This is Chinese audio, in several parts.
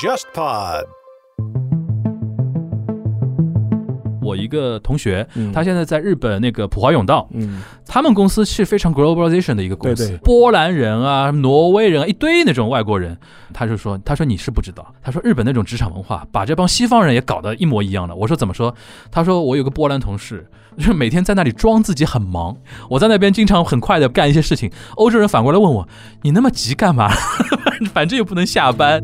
JustPod。我一个同学，嗯他现在在日本那个普华永道，嗯，他们公司是非常 globalization 的一个公司，对对波兰人啊、挪威人啊，一堆那种外国人。他就说，他说你是不知道，他说日本那种职场文化把这帮西方人也搞得一模一样的。我说怎么说？他说我有个波兰同事，就是每天在那里装自己很忙，我在那边经常很快的干一些事情。欧洲人反过来问我，你那么急干嘛？反正又不能下班。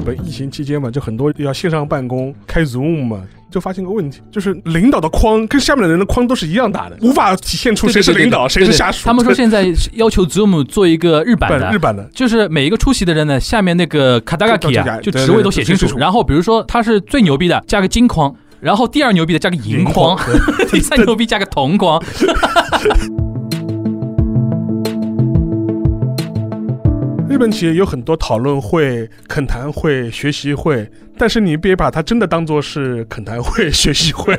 日本疫情期间嘛，就很多要线上办公，开 Zoom 嘛，就发现个问题，就是领导的框跟下面的人的框都是一样大的，无法体现出谁是领导，谁是下属。他们说现在要求 Zoom 做一个日版的，日版的，就是每一个出席的人呢，下面那个卡达嘎基啊，就职位都写清楚。然后比如说他是最牛逼的，加个金框；然后第二牛逼的加个银框；第三牛逼加个铜框。日本企业有很多讨论会、恳谈会、学习会，但是你别把它真的当做是恳谈会、学习会、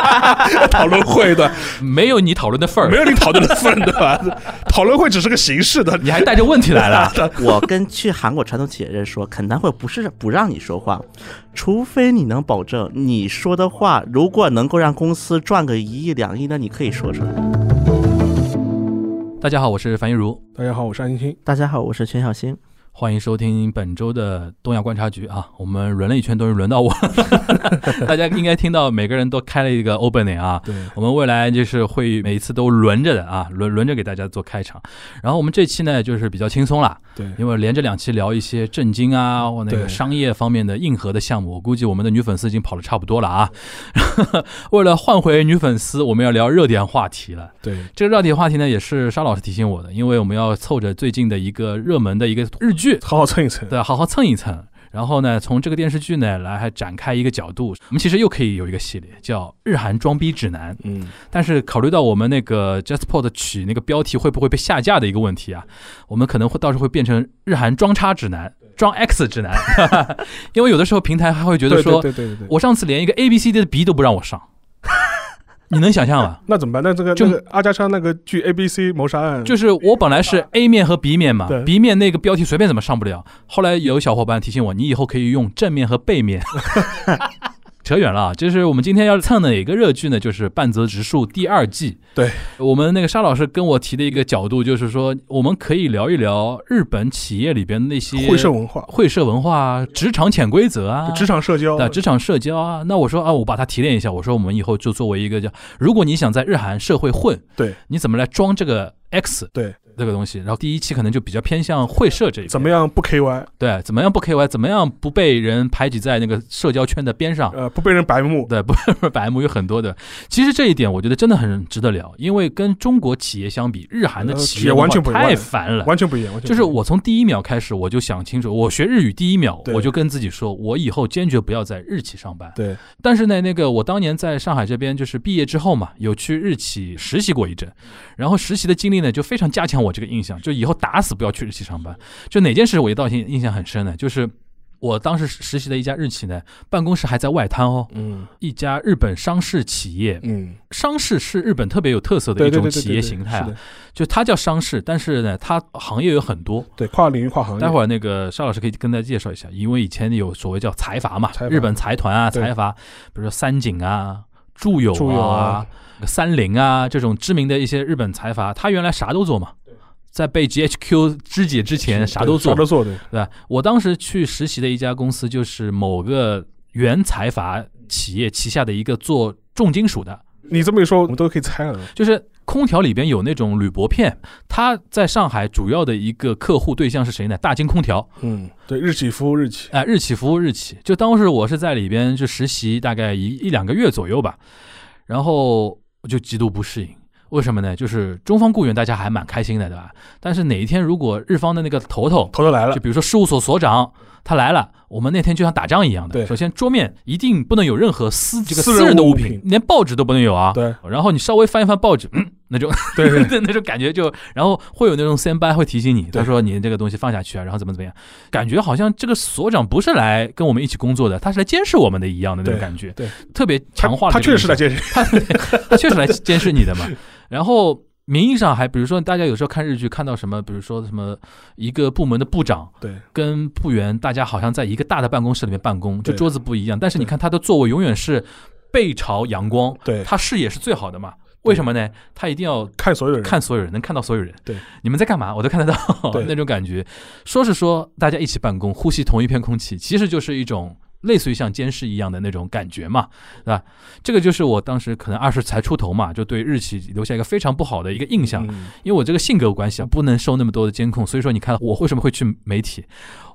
讨论会的，没有你讨论的份儿，没有你讨论的份儿，对吧？讨论会只是个形式的，你还带着问题来了。我跟去韩国传统企业人说，恳谈会不是不让你说话，除非你能保证你说的话，如果能够让公司赚个一亿两亿，那你可以说出来。大家好，我是樊一茹。大家好，我是安欣欣。大家好，我是全小新。欢迎收听本周的东亚观察局啊！我们轮了一圈，终于轮到我。大家应该听到每个人都开了一个 opening 啊。对，我们未来就是会每一次都轮着的啊，轮轮着给大家做开场。然后我们这期呢，就是比较轻松啦，对，因为连着两期聊一些震惊啊或那个商业方面的硬核的项目，我估计我们的女粉丝已经跑的差不多了啊。为了换回女粉丝，我们要聊热点话题了。对，这个热点话题呢，也是沙老师提醒我的，因为我们要凑着最近的一个热门的一个日剧，好好蹭一蹭，对，好好蹭一蹭。然后呢，从这个电视剧呢来还展开一个角度，我们其实又可以有一个系列叫《日韩装逼指南》。嗯，但是考虑到我们那个 JustPod 取那个标题会不会被下架的一个问题啊，我们可能会到时候会变成《日韩装叉指南》。装 X 指南，因为有的时候平台还会觉得说，对对对对，我上次连一个 A B C D 的 B 都不让我上，你能想象吗？那怎么办？那这个就那个阿加莎那个剧 A B C 谋杀案，就是我本来是 A 面和 B 面嘛对，B 面那个标题随便怎么上不了，后来有小伙伴提醒我，你以后可以用正面和背面。扯远了啊，就是我们今天要蹭的一个热剧呢，就是《半泽直树》第二季。对我们那个沙老师跟我提的一个角度，就是说我们可以聊一聊日本企业里边那些会社文化、会社文化啊、职场潜规则啊、职场社交对，职场社交啊。那我说啊，我把它提炼一下，我说我们以后就作为一个叫，如果你想在日韩社会混，对，你怎么来装这个 X？对。这个东西，然后第一期可能就比较偏向会社这一怎么样不 KY？对，怎么样不 KY？怎么样不被人排挤在那个社交圈的边上？呃，不被人白目。对，不白目有很多的。其实这一点我觉得真的很值得聊，因为跟中国企业相比，日韩的企业完全不一样，太烦了，完全不一样。就是我从第一秒开始我就想清楚，我学日语第一秒我就跟自己说，我以后坚决不要在日企上班。对。但是呢，那个我当年在上海这边就是毕业之后嘛，有去日企实习过一阵，然后实习的经历呢就非常加强我这个印象，就以后打死不要去日企上班。就哪件事我一到印印象很深呢？就是我当时实习的一家日企呢，办公室还在外滩哦，嗯，一家日本商事企业，嗯，商事是日本特别有特色的一种企业形态啊，就它叫商事，但是呢，它行业有很多，对，跨领域跨行业。待会儿那个邵老师可以跟大家介绍一下，因为以前有所谓叫财阀嘛，日本财团啊，财阀，比如说三井啊、住友啊、三菱啊这种知名的一些日本财阀，他原来啥都做嘛。在被 GHQ 肢解之前，啥都做，啥都做，对对吧？我当时去实习的一家公司，就是某个原财阀企业旗下的一个做重金属的。你这么一说，我们都可以猜了。就是空调里边有那种铝箔片，它在上海主要的一个客户对象是谁呢？大金空调。嗯，对，日企服务日企。哎、呃，日企服务日企。就当时我是在里边就实习大概一一两个月左右吧，然后我就极度不适应。为什么呢？就是中方雇员大家还蛮开心的，对吧？但是哪一天如果日方的那个头头头头来了，就比如说事务所所长他来了，我们那天就像打仗一样的。对，首先桌面一定不能有任何私这个私人的物品，连报纸都不能有啊。对。然后你稍微翻一翻报纸，嗯，那种对对那种感觉就，然后会有那种先班会提醒你，他说你这个东西放下去啊，然后怎么怎么样，感觉好像这个所长不是来跟我们一起工作的，他是来监视我们的一样的那种感觉。对，特别强化了他确实是来监视，他他确实来监视你的嘛。然后名义上还，比如说大家有时候看日剧看到什么，比如说什么一个部门的部长对。跟部员，大家好像在一个大的办公室里面办公，就桌子不一样，但是你看他的座位永远是背朝阳光，对，他视野是最好的嘛。为什么呢？他一定要看所有人，看所有人，能看到所有人。对，你们在干嘛，我都看得到对。那种感觉。说是说大家一起办公，呼吸同一片空气，其实就是一种类似于像监视一样的那种感觉嘛，对吧？这个就是我当时可能二十才出头嘛，就对日企留下一个非常不好的一个印象。嗯因为我这个性格关系啊，不能受那么多的监控，所以说你看我为什么会去媒体？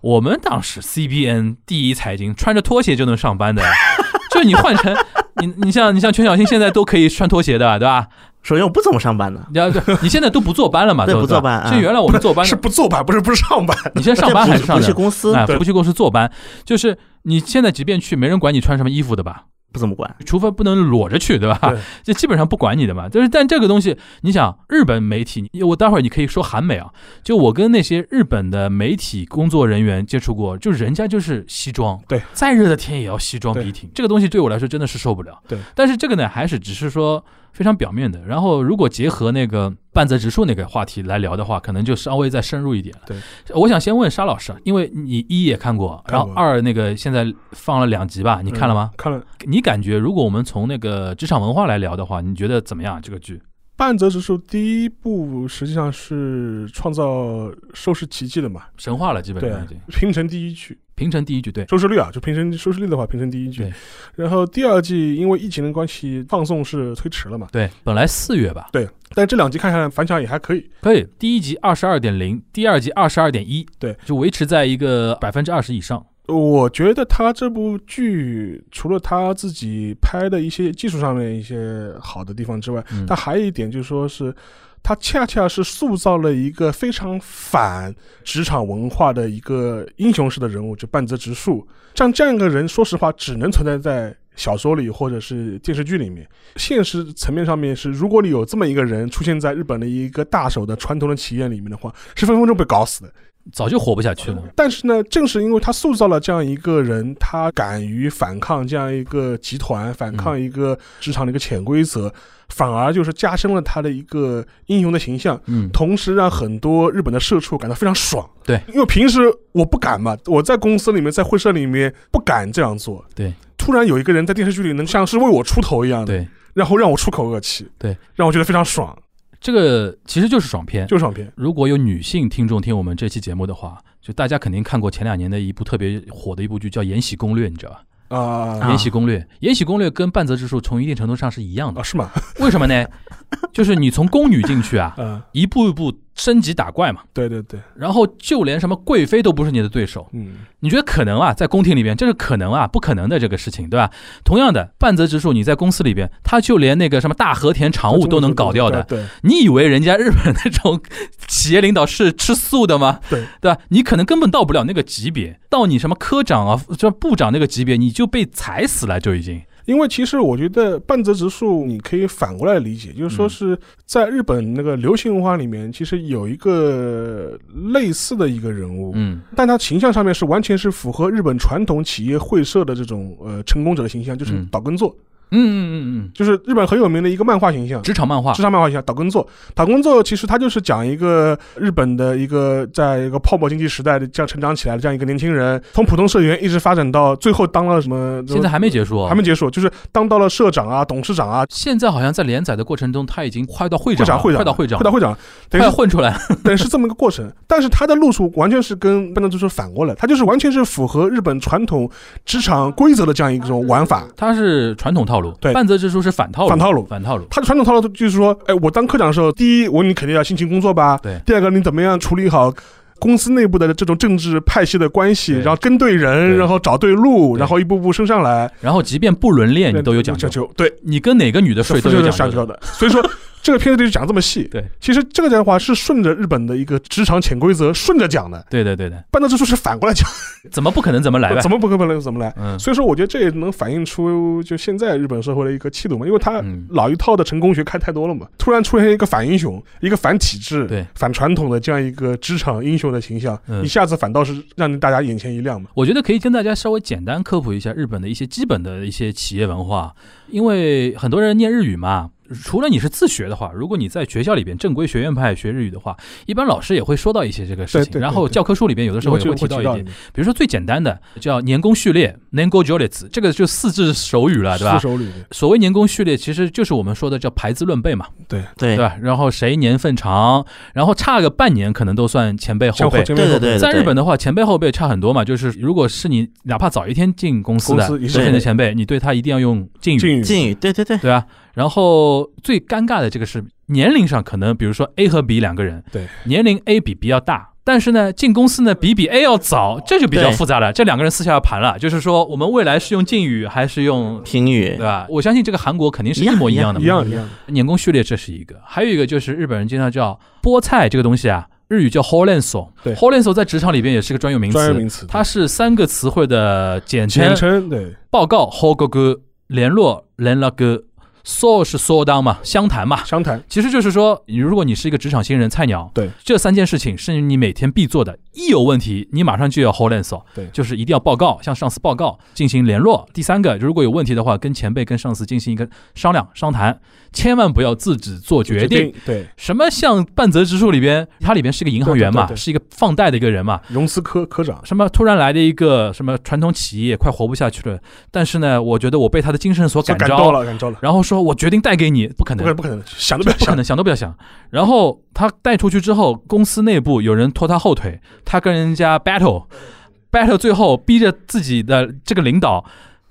我们当时 CBN 第一财经穿着拖鞋就能上班的，就你换成你你像你像全小新现在都可以穿拖鞋的，对吧？首先我不怎么上班的，你要你现在都不坐班了嘛？对都不坐班啊就原来我们坐班是不坐班，不是不是上班，你现在上班还是上不去？公司不去公司坐班，就是你现在即便去，没人管你穿什么衣服的吧？不怎么管。除非不能裸着去，对吧对？就基本上不管你的嘛。就是，但这个东西，你想，日本媒体，我待会儿你可以说韩美啊。就我跟那些日本的媒体工作人员接触过，就人家就是西装，对，再热的天也要西装笔挺。这个东西对我来说真的是受不了。对，但是这个呢，还是只是说非常表面的。然后，如果结合那个半泽直树那个话题来聊的话，可能就稍微再深入一点了。对，我想先问沙老师，啊因为你一也看过，然后二那个现在放了两集吧，你看了吗？嗯看了。你感觉如果我们从那个职场文化来聊的话，你觉得怎么样？这个剧半泽直树第一部实际上是创造收视奇迹的嘛？神话了，基本上已经，平成第一剧平成第一句，对收视率啊，就平成收视率的话，平成第一剧对。然后第二季因为疫情的关系，放送是推迟了嘛？对，本来四月吧，对，但这两集看下来反响也还可以。可以，第一集二十二点零，第二集二十二点一，对，就维持在一个百分之二十以上。我觉得他这部剧除了他自己拍的一些技术上面一些好的地方之外，嗯但还有一点就是说是。他恰恰是塑造了一个非常反职场文化的一个英雄式的人物，就半泽直树。像这样一个人，说实话，只能存在在小说里或者是电视剧里面。现实层面上面是，如果你有这么一个人出现在日本的一个大手的传统的企业里面的话，是分分钟被搞死的。早就活不下去了。但是呢，正是因为他塑造了这样一个人，他敢于反抗这样一个集团，反抗一个职场的一个潜规则，反而就是加深了他的一个英雄的形象。嗯，同时让很多日本的社畜感到非常爽。对，因为平时我不敢嘛，我在公司里面，在会社里面不敢这样做。对，突然有一个人在电视剧里能像是为我出头一样的，对，然后让我出口恶气，对，让我觉得非常爽，这个其实就是爽片。就是爽片。如果有女性听众听我们这期节目的话，就大家肯定看过前两年的一部特别火的一部剧，叫《延禧攻略》，你知道吧？啊延禧攻略》，《延禧攻略》跟半泽直树从一定程度上是一样的啊，。是吗？为什么呢？就是你从宫女进去啊，嗯，一步一步升级打怪嘛，对对对，然后就连什么贵妃都不是你的对手。嗯，你觉得可能啊？在宫廷里边，这是可能啊？不可能的这个事情，对吧？同样的，半泽直树你在公司里边，他就连那个什么大和田常务都能搞掉的。对，你以为人家日本那种企业领导是吃素的吗？对对吧？你可能根本到不了那个级别，到你什么科长啊、这部长那个级别，你就被踩死了，就已经。因为其实我觉得半泽直树，你可以反过来理解，就是说是在日本那个流行文化里面，其实有一个类似的一个人物，嗯，但他形象上面是完全是符合日本传统企业会社的这种呃成功者的形象，就是嗯。岛根座，嗯嗯嗯嗯嗯，就是日本很有名的一个漫画形象。职场漫画职，场漫画形象岛根作，岛根作其实他就是讲一个日本的一个在一个泡沫经济时代的这样成长起来的这样一个年轻人，从普通社员一直发展到最后当了什么？现在还没结束哦，还没结束，就是当到了社长啊、董事长啊、现在好像在连载的过程中，他已经快到会长，会长、会长、快到会长，快到会长，等于是快混出来。等于是这么一个过程。但是他的路数完全是跟半泽直树反过来，他就是完全是符合日本传统职场规则的这样一种玩法。他是传统套路，对半泽直树是反套路，反套路反套路。他的传统套路就是说，哎，我当科长的时候，第一，我你肯定要辛勤工作吧，对第二个，你怎么样处理好。公司内部的这种政治派系的关系，然后跟对人，对然后找对路，对然后一步步升上来，然后即便不伦恋，你都有讲究，究。对，你跟哪个女的睡都有。讲究的。所以说，这个片子里就讲这么细。对，其实这个讲的话是顺着日本的一个职场潜规则顺着讲的，对对对对，半泽直树是反过来讲，怎么不可能怎么来？呗 怎？么不可能怎么来。嗯。所以说，我觉得这也能反映出就现在日本社会的一个气度嘛，因为他嗯，老一套的成功学看太多了嘛，突然出现一个反英雄、一个反体制、对。反传统的这样一个职场英雄的形象，嗯。一下子反倒是让大家眼前一亮嘛。我觉得可以跟大家稍微简单科普一下日本的一些基本的一些企业文化，因为很多人念日语嘛，除了你是自学的话，如果你在学校里边正规学院派学日语的话，一般老师也会说到一些这个事情。对对对然后教科书里边有的时候也会提到一点，比如说最简单的叫年功序列 （Nengo j o l i t 这个就四字手语了，对吧四？手语，所谓年功序列，其实就是我们说的叫排字论辈嘛，对，对对吧？然后谁年份长，然后差个半年，可能都算前辈后辈。对对对在日本的话，前辈后辈差很多嘛，就是如果是你哪怕早一天进公司的之前的前辈，你对他一定要用敬语，敬语敬语，对对对，对啊。然后最尴尬的这个是年龄上，可能比如说 A 和 B 两个人，对，年龄 A 比 B 要大。但是呢，进公司呢比比 A 要早，这就比较复杂了。这两个人私下要盘了，就是说我们未来是用敬语还是用，平语对吧？我相信这个韩国肯定是一模一样的嘛，一样一样，年功序列这是一个，还有一个就是日本人经常叫菠菜这个东西啊，日语叫 holenso，对。Holenso 在职场里边也是个专有名词，专有名词，它是三个词汇的简称简，称对，报告 h o g o g 联络 len la g so 是 so 当嘛，相谈嘛。相谈，其实就是说，你如果你是一个职场新人菜鸟，对这三件事情是你每天必做的，一有问题你马上就要 hold a n s o 对就是一定要报告，向上司报告，进行联络。第三个，如果有问题的话，跟前辈、跟上司进行一个商量、商谈，千万不要自己做决定。，对，什么像半泽直树里边，他里边是一个银行员嘛，对对对对是一个放贷的一个人嘛。融资科科长，什么突然来的一个什么传统企业快活不下去了，但是呢，我觉得我被他的精神所感召，感召了，感召了，然后说我决定带给你，不可能不可，能不可能，想都不要想不可能，想都不要想。然后他带出去之后，公司内部有人拖他后腿，他跟人家 battle，battle 最后逼着自己的这个领导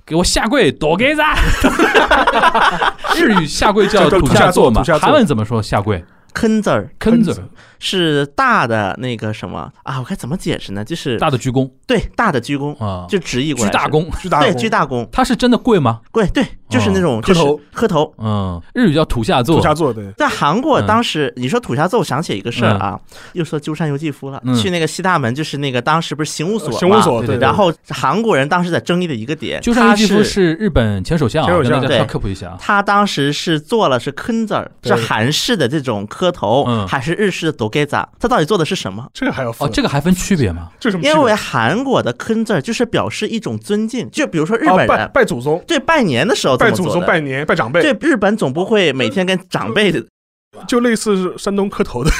给我下跪，躲给子。日语下跪叫叫土下座嘛韩文怎么说下跪？坑字儿坑字，是大的那个什么？啊？我该怎么解释呢？就是大的鞠躬。对大的鞠躬，啊，就直译过来，鞠大躬。对巨大对鞠大躬，他是真的跪吗？跪对，就是那种就是磕头。磕头。嗯，日语叫土下座。土。下座，对，在韩国，嗯。当时你说土下座，我想起一个事儿啊，又说鸠山由纪夫了嗯，去那个西大门，就是那个当时不是刑务所嘛，刑务所，对然后韩国人当时在争议的一个点，鸠山由他纪夫是是日本前首相啊，前首相对。科普一下啊。他当时是做了是坑字儿，是韩式的这种磕头，嗯还是日式的抖给子？他到底做的是什么？这个还要分哦，这个还分区别吗？这什么？因为韩国的坑字儿就是表示一种尊敬，就比如说日本人拜祖宗，对拜年的时候这拜祖宗。拜年、拜长辈，对，日本总不会每天跟长辈的，就类似是山东磕头的，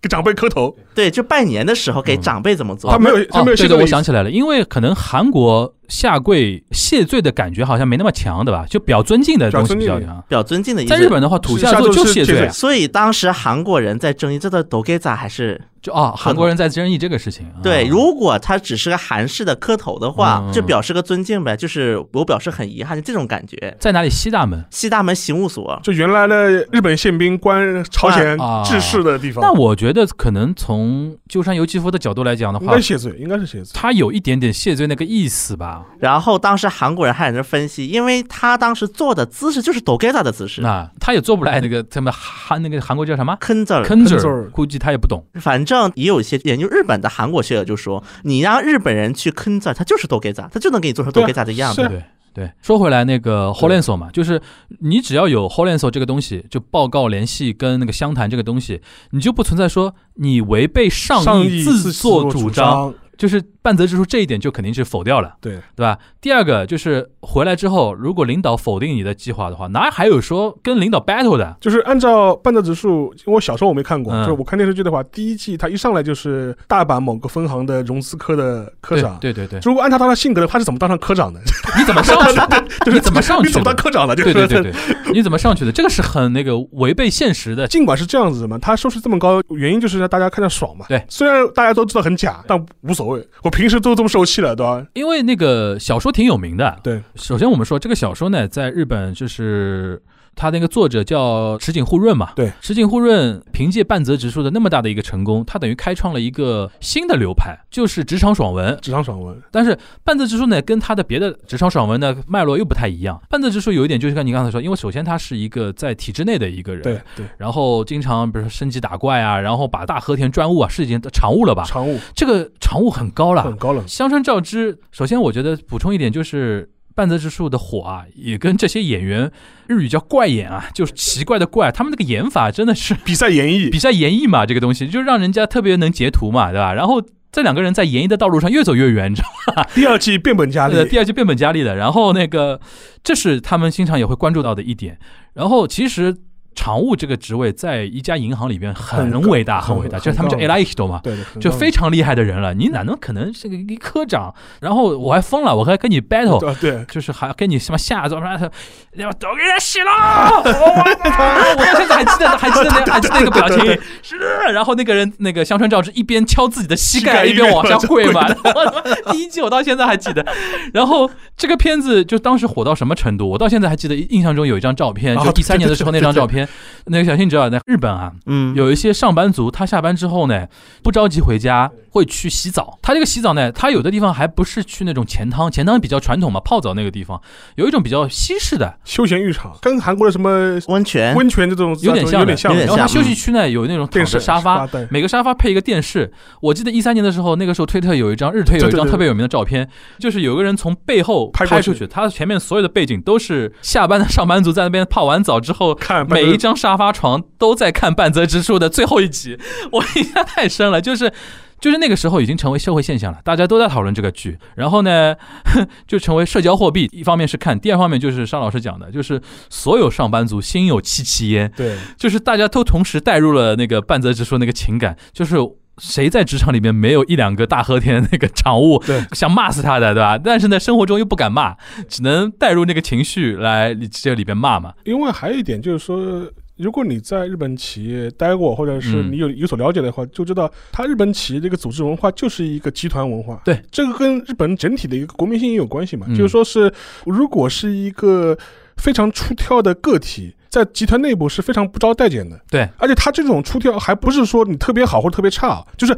给长辈磕头，对，就拜年的时候给嗯长辈怎么做？他没有他没有现在的我想起来了，因为可能韩国下跪谢罪的感觉好像没那么强，对吧？就表尊敬的东西比较强。表尊敬的意思。在日本的话，土下座就谢罪啊，所以当时韩国人在争议这个抖给咋还是就啊，韩国人在争议这个事情。对，啊如果他只是个韩式的磕头的话，嗯就表示个尊敬呗，就是我表示很遗憾，就这种感觉。在哪里？西大门。西大门刑务所，就原来的日本宪兵关朝鲜啊治世的地方，那我觉得可能从鸠山由纪夫的角度来讲的话应该，谢罪，应该是谢罪。他有一点点谢罪那个意思吧。然后当时韩国人还在那分析，因为他当时做的姿势就是抖给咋的姿势，那他也做不来那个他们韩那个韩国叫什么坑字儿。坑字坑字儿估计他也不懂。反正也有一些研究日本的韩国学者就说，你让日本人去坑字，他就是都给咋，他就能给你做成都给咋的样子。对啊。对对，说回来那个 h o l e n s o 嘛，就是你只要有 h o l e n s o 这个东西，就报告联系跟那个湘潭这个东西，你就不存在说你违背上上意意自作作主，张，就是半泽直树这一点就肯定是否掉了，对，对吧？第二个就是回来之后，如果领导否定你的计划的话，哪还有说跟领导 battle 的？就是按照半泽直树，因为我小时候我没看过，嗯就是我看电视剧的话，第一季他一上来就是大阪某个分行的融资科的科长。对对对对，如果按照他的性格的，他是怎么当上科长的？你怎么上去的？你怎么上你怎么当？科长的？就对是对对对，你怎么上去的？这个是很那个违背现实的。尽管是这样子的嘛，他收视这么高，原因就是让大家看着爽嘛。对虽然大家都知道很假，但无所谓。我平时都这么受气了，对吧？因为那个小说挺有名的，对，首先我们说这个小说呢，在日本就是他那个作者叫池井户润嘛，对，池井户润凭借半泽直树的那么大的一个成功，他等于开创了一个新的流派，就是职场爽文。职场爽文。但是半泽直树呢，跟他的别的职场爽文的脉络又不太一样。半泽直树有一点就是像你刚才说，因为首先他是一个在体制内的一个人，对，对，然后经常比如说升级打怪啊，然后把大和田专务啊是已经常务了吧？常务这个常务很高了，很高了。香川照之，首先我觉得补充一点就是。半泽直树的火啊，也跟这些演员日语叫怪演啊，就是奇怪的怪，他们那个演法真的是比赛演绎 比赛演绎嘛，这个东西就让人家特别能截图嘛，对吧？然后这两个人在演绎的道路上越走越远，你知道吗？第二季变本加厉 对，第二季变本加厉的。然后那个，这是他们经常也会关注到的一点。然后其实常务这个职位在一家银行里边很伟大，很很伟大，就是他们叫高 e l i t o 嘛，对对，就非常厉害的人了。你哪能可能是个一科长？然后我还疯了，我还跟你 battle，啊对，就是还跟你什么下什么他要都给他洗了，我到现在还记得，还记得那还记得那个表情，是。然后那个人那个香川照之一边敲自己的膝盖，一边往下跪嘛。第一季我到现在还记得。然后这个片子就当时火到什么程度？我到现在还记得，印象中有一张照片，啊就第三年的时候那张照片。那个小新你知道，在日本啊，嗯，有一些上班族，他下班之后呢，不着急回家，会去洗澡。他这个洗澡呢，他有的地方还不是去那种钱汤，钱汤比较传统嘛，泡澡那个地方，有一种比较西式的，休闲浴场。跟韩国的什么温泉，温泉这种有点像有点像然后他休息区呢有那种躺着沙发，每个沙发配一个电视。我记得一三年的时候，那个时候推特有一张日推有一张特别有名的照片，就是有个人从背后拍过去。拍出去，他前面所有的背景都是下班的上班族在那边泡完澡之后。看每一张沙发床都在看半泽直树的最后一集，我印象太深了，就是。就是那个时候已经成为社会现象了，大家都在讨论这个剧，然后呢，就成为社交货币。一方面是看，第二方面就是商老师讲的，就是所有上班族心有戚戚焉，对就是大家都同时带入了那个半泽直树那个情感，就是谁在职场里面没有一两个大和田那个常务想骂死他的，对吧？但是呢，生活中又不敢骂，只能带入那个情绪来这里边骂嘛。因为还有一点就是说，如果你在日本企业待过，或者是嗯你有有所了解的话，就知道它日本企业这个组织文化就是一个集团文化。对，这个跟日本整体的一个国民性也有关系嘛。嗯就是说是，如果是一个非常出挑的个体。在集团内部是非常不招待见的，对，而且他这种出挑还不是说你特别好或者特别差，就是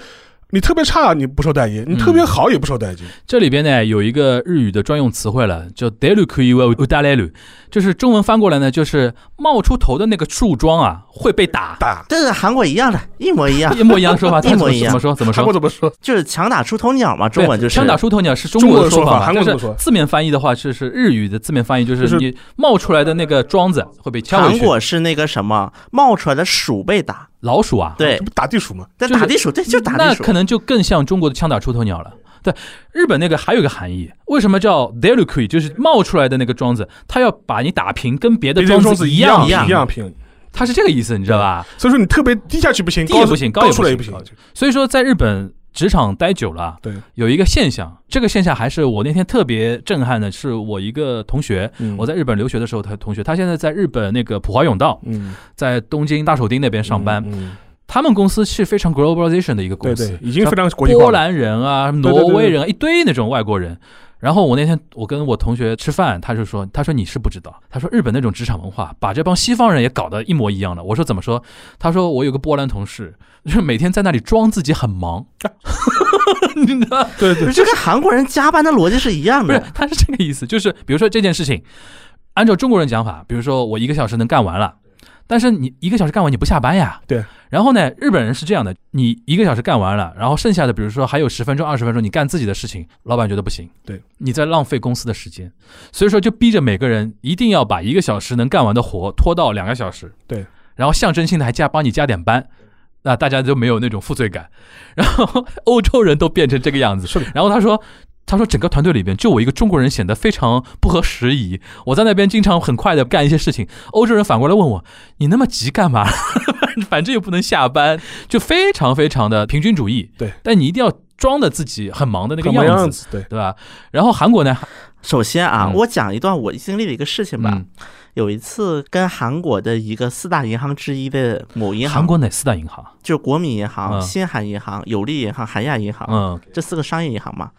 你特别差你不受待见，你特别好也不受待见。这里边呢有一个日语的专用词汇了，叫 “delu k u u d a l e l 就是中文翻过来呢，就是冒出头的那个树桩啊会被打，打这是韩国一样的，一模一样，一模一样的说法，一模一样怎么说？怎么说韩国？怎么说？就是强打出头鸟嘛，中文就是对枪打出头鸟是中中国国的说法韩国怎么说字面翻译的话，就是日语的字面翻译就是你冒出来的那个桩子会被敲回韩。国是那个什么冒出来的鼠被打，老鼠啊，对这，不打地鼠吗？就是但打地鼠，对，就是打地鼠那可。能就更像中国的枪打出头鸟了。对，日本那个还有一个含义，为什么叫 delukui？就是冒出来的那个桩子，它要把你打平，跟别的桩别的桩子一样一样平，它是这个意思，你知道吧？所以说你特别低下去不行，高低也不行高也不行高出来也不行。所以说，在日本职场待久了，对，有一个现象，这个现象还是我那天特别震撼的，是我一个同学，嗯。我在日本留学的时候，他同学，他现在在日本那个普华永道，嗯。在东京大手町那边上班，嗯，他们公司是非常 globalization 的一个公司，对对，已经非常国际化了。波兰人啊、挪威人啊，一堆那种外国人。然后我那天我跟我同学吃饭，他就说，他说你是不知道，他说日本那种职场文化把这帮西方人也搞得一模一样的。我说怎么说？他说我有个波兰同事，就是每天在那里装自己很忙，你知道？对对 不是，这跟韩国人加班的逻辑是一样的不是的。，他是这个意思，就是比如说这件事情，按照中国人讲法，比如说我一个小时能干完了，但是你一个小时干完你不下班呀？对。然后呢，日本人是这样的，你一个小时干完了，然后剩下的比如说还有十分钟、二十分钟，你干自己的事情，老板觉得不行，对，你在浪费公司的时间，所以说就逼着每个人一定要把一个小时能干完的活拖到两个小时，对，然后象征性的还加帮你加点班。那大家就没有那种负罪感，然后欧洲人都变成这个样子，是的，然后他说，他说整个团队里边就我一个中国人显得非常不合时宜。我在那边经常很快的干一些事情，欧洲人反过来问我，你那么急干嘛？反正又不能下班，就非常非常的平均主义。对，但你一定要装的自己很忙的那个样子，样子？对，对吧？然后韩国呢，首先啊，嗯我讲一段我经历的一个事情吧。嗯，有一次跟韩国的一个四大银行之一的某银行，韩国哪四大银行？就是国民银行、嗯新韩银行、有利银行、韩亚银行、嗯，这四个商业银行嘛。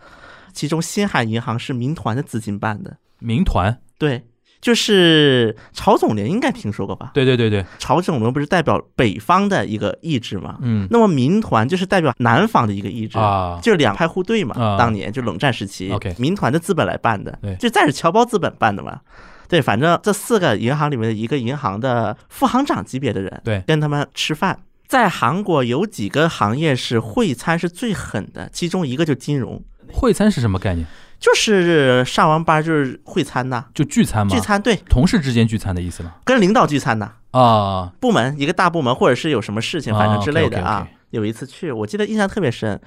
其中新海银行是民团的资金办的，民团，对，就是曹总联应该听说过吧？对对对对，曹总联不是代表北方的一个意志嘛？嗯那么民团就是代表南方的一个意志。啊，就是两派互对嘛，啊当年就冷战时期 OK 民团的资本来办的对，就再是侨胞资本办的嘛。对，反正这四个银行里面的一个银行的副行长级别的人，对跟他们吃饭。在韩国有几个行业是会餐是最狠的，其中一个就金融，会餐是什么概念？就是上完班就是会餐呐，就聚餐嘛？聚餐对，同事之间聚餐的意思吗？跟领导聚餐呐，啊，部门一个大部门或者是有什么事情，反正之类的啊有一次去，我记得印象特别深，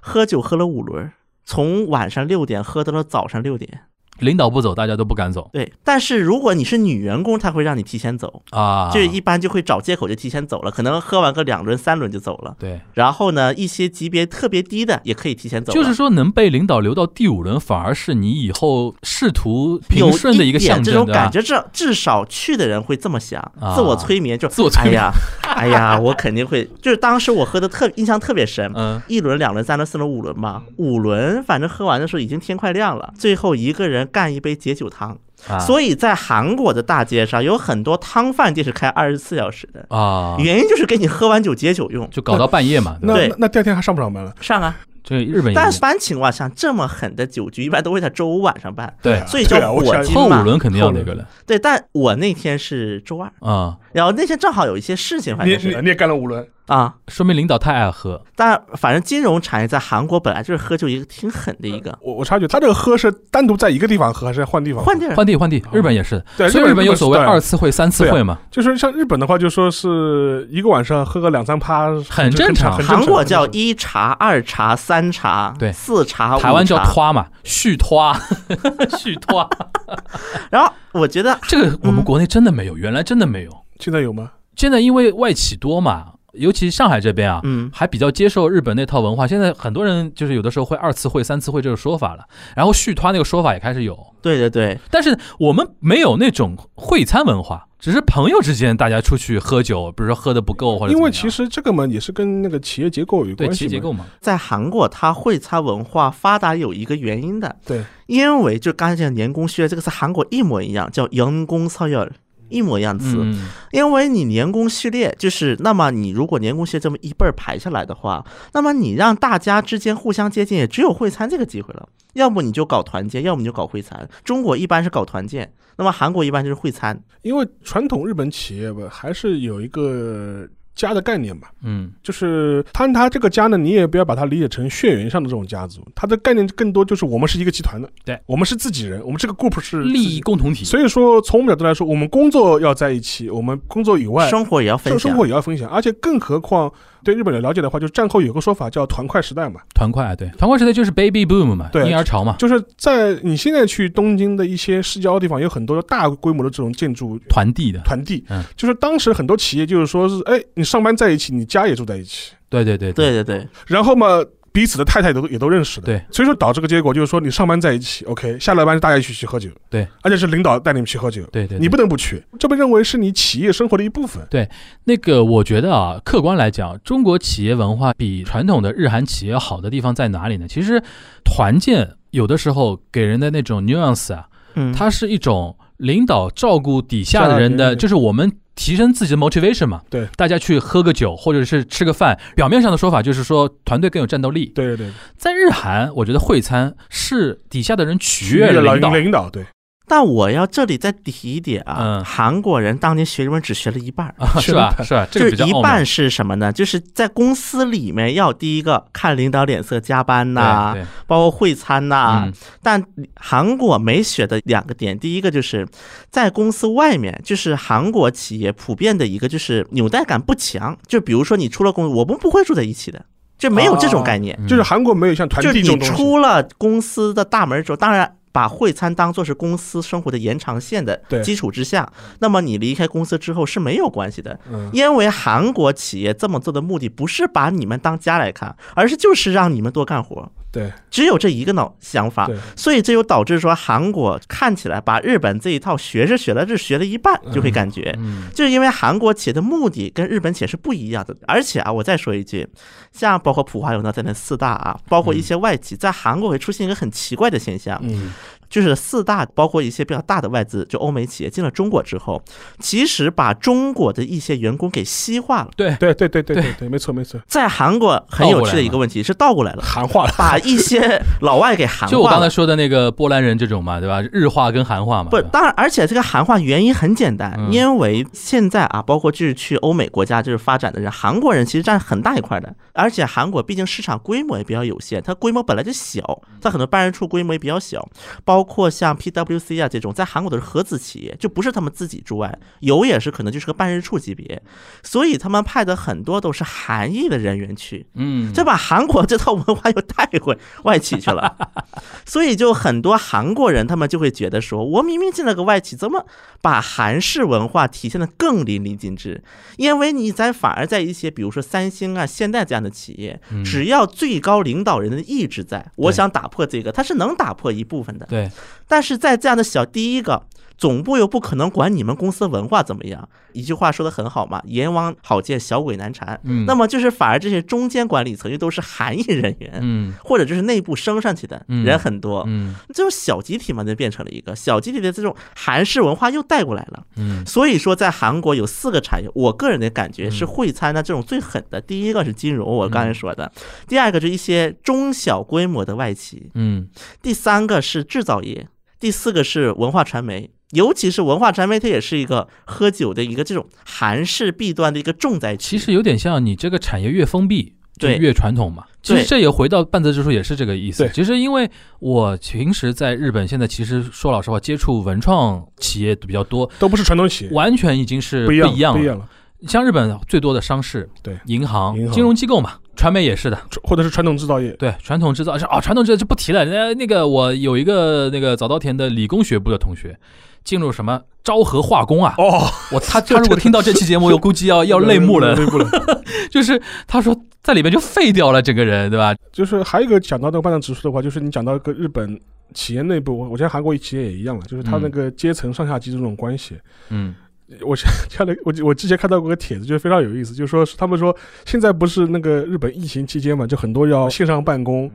喝酒喝了五轮，从晚上六点喝到了早上六点。领导不走，大家都不敢走对，但是如果你是女员工，他会让你提前走，啊。就一般就会找借口就提前走了，可能喝完个两轮三轮就走了。对，然后呢，一些级别特别低的也可以提前走。就是说能被领导留到第五轮，反而是你以后仕途有平顺的一个象征这种感？觉，至至少去的人会这么想，啊自我催眠就自我催眠哎呀，哎呀，我肯定会。就是当时我喝的特印象特别深，嗯，一轮、两轮、三轮、四轮、五轮嘛，五轮反正喝完的时候已经天快亮了，最后一个人干一杯解酒汤。啊。所以在韩国的大街上有很多汤饭店是开二十四小时的，啊，原因就是给你喝完酒解酒用。就搞到半夜嘛，对。那那那第二天还上不上班了？上啊，这日本也但一般情况下这么狠的酒局一般都会在周五晚上办，对。啊所以叫对啊我想火金嘛。后五轮肯定要那个了。对，但我那天是周二，啊，然后那天正好有一些事情，反正是你你你也干了五轮，啊。说明领导太爱喝，但反正金融产业在韩国本来就是喝就一个挺狠的一个，我我察觉，他这个喝是单独在一个地方喝，还是换地方？换地儿。换地换地，日本也是，对所以日本有所谓二次会、三次会嘛，就是像日本的话，就说是一个晚上喝个两三趴，很正常。很正常韩国叫一茶、二茶、三茶，对。四茶、台湾叫。拖嘛，续拖，续拖，然后我觉得这个我们国内真的没有，原来真的没有，现在有吗？现在因为外企多嘛，尤其上海这边啊，嗯，还比较接受日本那套文化。现在很多人就是有的时候会二次会、三次会这个说法了，然后续拖那个说法也开始有，对对对，但是我们没有那种会餐文化，只是朋友之间大家出去喝酒，比如说喝的不够或者因为其实这个嘛，也是跟那个企业结构有对关系嘛。企业结构嘛，在韩国它会餐文化发达有一个原因的，对，因为就刚才讲年功序列这个是韩国一模一样，叫员工서 열。 一模一样的词，嗯，因为你年功序列就是，那么你如果年功序列这么一辈儿排下来的话，那么你让大家之间互相接近，也只有会餐这个机会了。要不你就搞团建，要么你就搞会餐。中国一般是搞团建，那么韩国一般就是会餐。因为传统日本企业吧，还是有一个家的概念吧。嗯，就是他他这个家呢，你也不要把它理解成血缘上的这种家族，它的概念更多就是我们是一个集团的，对我们是自己人，我们这个 group 是利益。共同体，所以说，从我们角度来说，我们工作要在一起，我们工作以外，生活也要分享生生。活也要分享，而且更何况对日本的了解的话，就是战后有个说法叫团块时代嘛，团块对，团块时代就是 baby boom 嘛，对婴儿潮嘛，就是在你现在去东京的一些市郊地方，有很多大规模的这种建筑团地的，团地，嗯就是当时很多企业就是说是，哎，你上班在一起，你家也住在一起，对对对。对对对，然后嘛。彼此的太太都也都认识的，对，所以说导致个结果就是说，你上班在一起，OK，下了班大家一起去喝酒，对，而且是领导带你们去喝酒，对对，你不能不去，这被认为是你企业生活的一部分。对那个，我觉得啊，客观来讲，中国企业文化比传统的日韩企业好的地方在哪里呢？其实团建有的时候给人的那种 nuance 啊，嗯，它是一种领导照顾底下的人的，就是我们提升自己的 motivation 嘛。对，大家去喝个酒或者是吃个饭，表面上的说法就是说团队更有战斗力。对对对，在日韩，我觉得会餐是底下的人取悦了领导。领导，对，但我要这里再提一点啊，嗯韩国人当年学日文只学了一半儿。啊，是吧？是吧？这个就比较傲慢是一半是什么呢？就是在公司里面要第一个看领导脸色加班呐、对对包括会餐呐、嗯但韩国没学的两个点，第一个就是在公司外面，就是韩国企业普遍的一个就是纽带感不强。就比如说你出了公司，我们不会住在一起的，就没有这种概念。嗯就是韩国没有像团就是你地这种东西。出了公司的大门之后，当然。把会餐当做是公司生活的延长线的基础之下，那么你离开公司之后是没有关系的，嗯，因为韩国企业这么做的目的不是把你们当家来看，而是就是让你们多干活，对。只有这一个脑想法，所以这就导致说韩国看起来把日本这一套学是学了，这学了一半，就会感觉。嗯就是因为韩国企业的目的跟日本企业是不一样的，而且啊，我再说一句，像包括普华永道在内四大啊，包括一些外企，在韩国会出现一个很奇怪的现象，嗯，就是四大包括一些比较大的外资，就欧美企业进了中国之后，其实把中国的一些员工给西化了。对对对对对对对，没错没错，在韩国很有趣的一个问题是倒过来了，韩化了。把一些老外给韩化了。就我刚才说的那个波兰人这种嘛，对吧？日化跟韩化嘛，不，当然，而且这个韩化原因很简单，嗯因为现在啊，包括就是去欧美国家就是发展的人，韩国人其实占很大一块的，而且韩国毕竟市场规模也比较有限，它规模本来就小，它很多办事处规模也比较小，包包括像 PWC 啊这种，在韩国都是合资企业，就不是他们自己驻外，有也是可能就是个办事处级别，所以他们派的很多都是韩裔的人员去，嗯，这把韩国这套文化又带回外企去了，所以就很多韩国人他们就会觉得说，我明明进了个外企，怎么把韩式文化体现的更淋漓尽致？因为你在反而在一些比如说三星啊、现代这样的企业，嗯只要最高领导人的意志在，我想打破这个，他是能打破一部分的。对，但是在这样的小第一个总部又不可能管你们公司文化怎么样，一句话说的很好嘛，阎王好见，小鬼难缠。嗯，那么就是反而这些中间管理层又都是韩裔人员，嗯或者就是内部升上去的嗯人很多，嗯这种小集体嘛，就变成了一个小集体的这种韩式文化又带过来了。嗯所以说，在韩国有四个产业，我个人的感觉是嗯会餐的这种最狠的。第一个是金融，我刚才说的；第二个是一些中小规模的外企；嗯第三个是制造业；第四个是文化传媒。尤其是文化传媒，它也是一个喝酒的一个这种韩式弊端的一个重灾区。其实有点像你这个产业越封闭，就对越传统嘛。其实这也回到半泽直树也是这个意思对。其实因为我平时在日本，现在其实说老实话，接触文创企业比较多，都不是传统企业，完全已经是不一样，了。不一样了，像日本最多的商事、对、银行金融机构嘛，传媒也是的。或者是传统制造业，对，传统制造是啊，传统制造就不提了。那那个我有一个那个早稻田的理工学部的同学，进入什么昭和化工啊，哦，我他他如果听到这期节目，我估计要要泪目了。泪目了。就是他说在里面就废掉了整个人，对吧？就是还有一个讲到那个半泽指数的话，就是你讲到一个日本企业内部，我我觉得韩国企业也一样了，就是他那个阶层上下级这种关系。嗯我看了，我 我之前看到过个帖子，就是非常有意思，就是说是他们说现在不是那个日本疫情期间嘛，就很多要线上办公，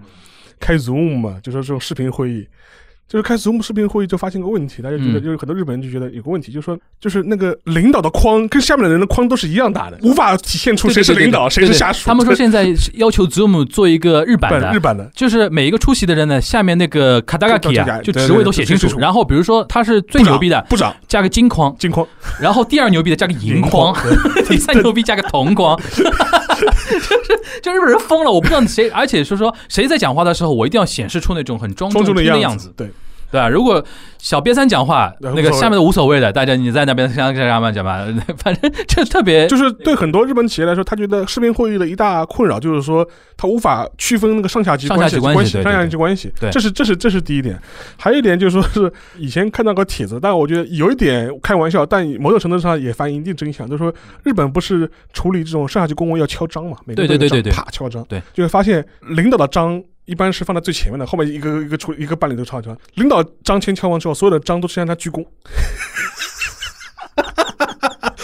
开 Zoom 嘛，就说这种视频会议。就是开 Zoom 视频会议就发现个问题，大家觉得嗯。就是很多日本人就觉得有个问题，就是说就是那个领导的框跟下面的人的框都是一样大的，无法体现出谁是领导谁是下属。他们说现在要求 Zoom 做一个日版的。日。版的。就是每一个出席的人呢，下面那个卡达嘎基啊，就职位都写清。楚。然后比如说他是最牛逼的，部长加个金框；金框，然后第二牛逼的加个银框，第三牛逼加个铜框。就是就日本人疯了，我不知道谁，而且是说谁在讲话的时候，我一定要显示出那种很庄庄重的样样子，对，对吧？如果小瘪三讲话，那个下面的无所谓的，大家你在那边想想干嘛讲吧，反正这特别就是对很多日本企业来说，他觉得视频会议的一大困扰就是说，他无法区分那个上下级上下级关关上系对对下级关系。对这是这是这是第一点。还有一点就是说是以前看到个帖子，但我觉得有一点开玩笑，但某种程度上也反映一定真相，就是说日本不是处理这种上下级公文要敲章嘛，每个人对对啪敲章，对，就会发现领导的章。一般是放在最前面的，后面一个一个出一个办理都敲敲。领导张骞敲完之后，所有的章都是向他鞠躬，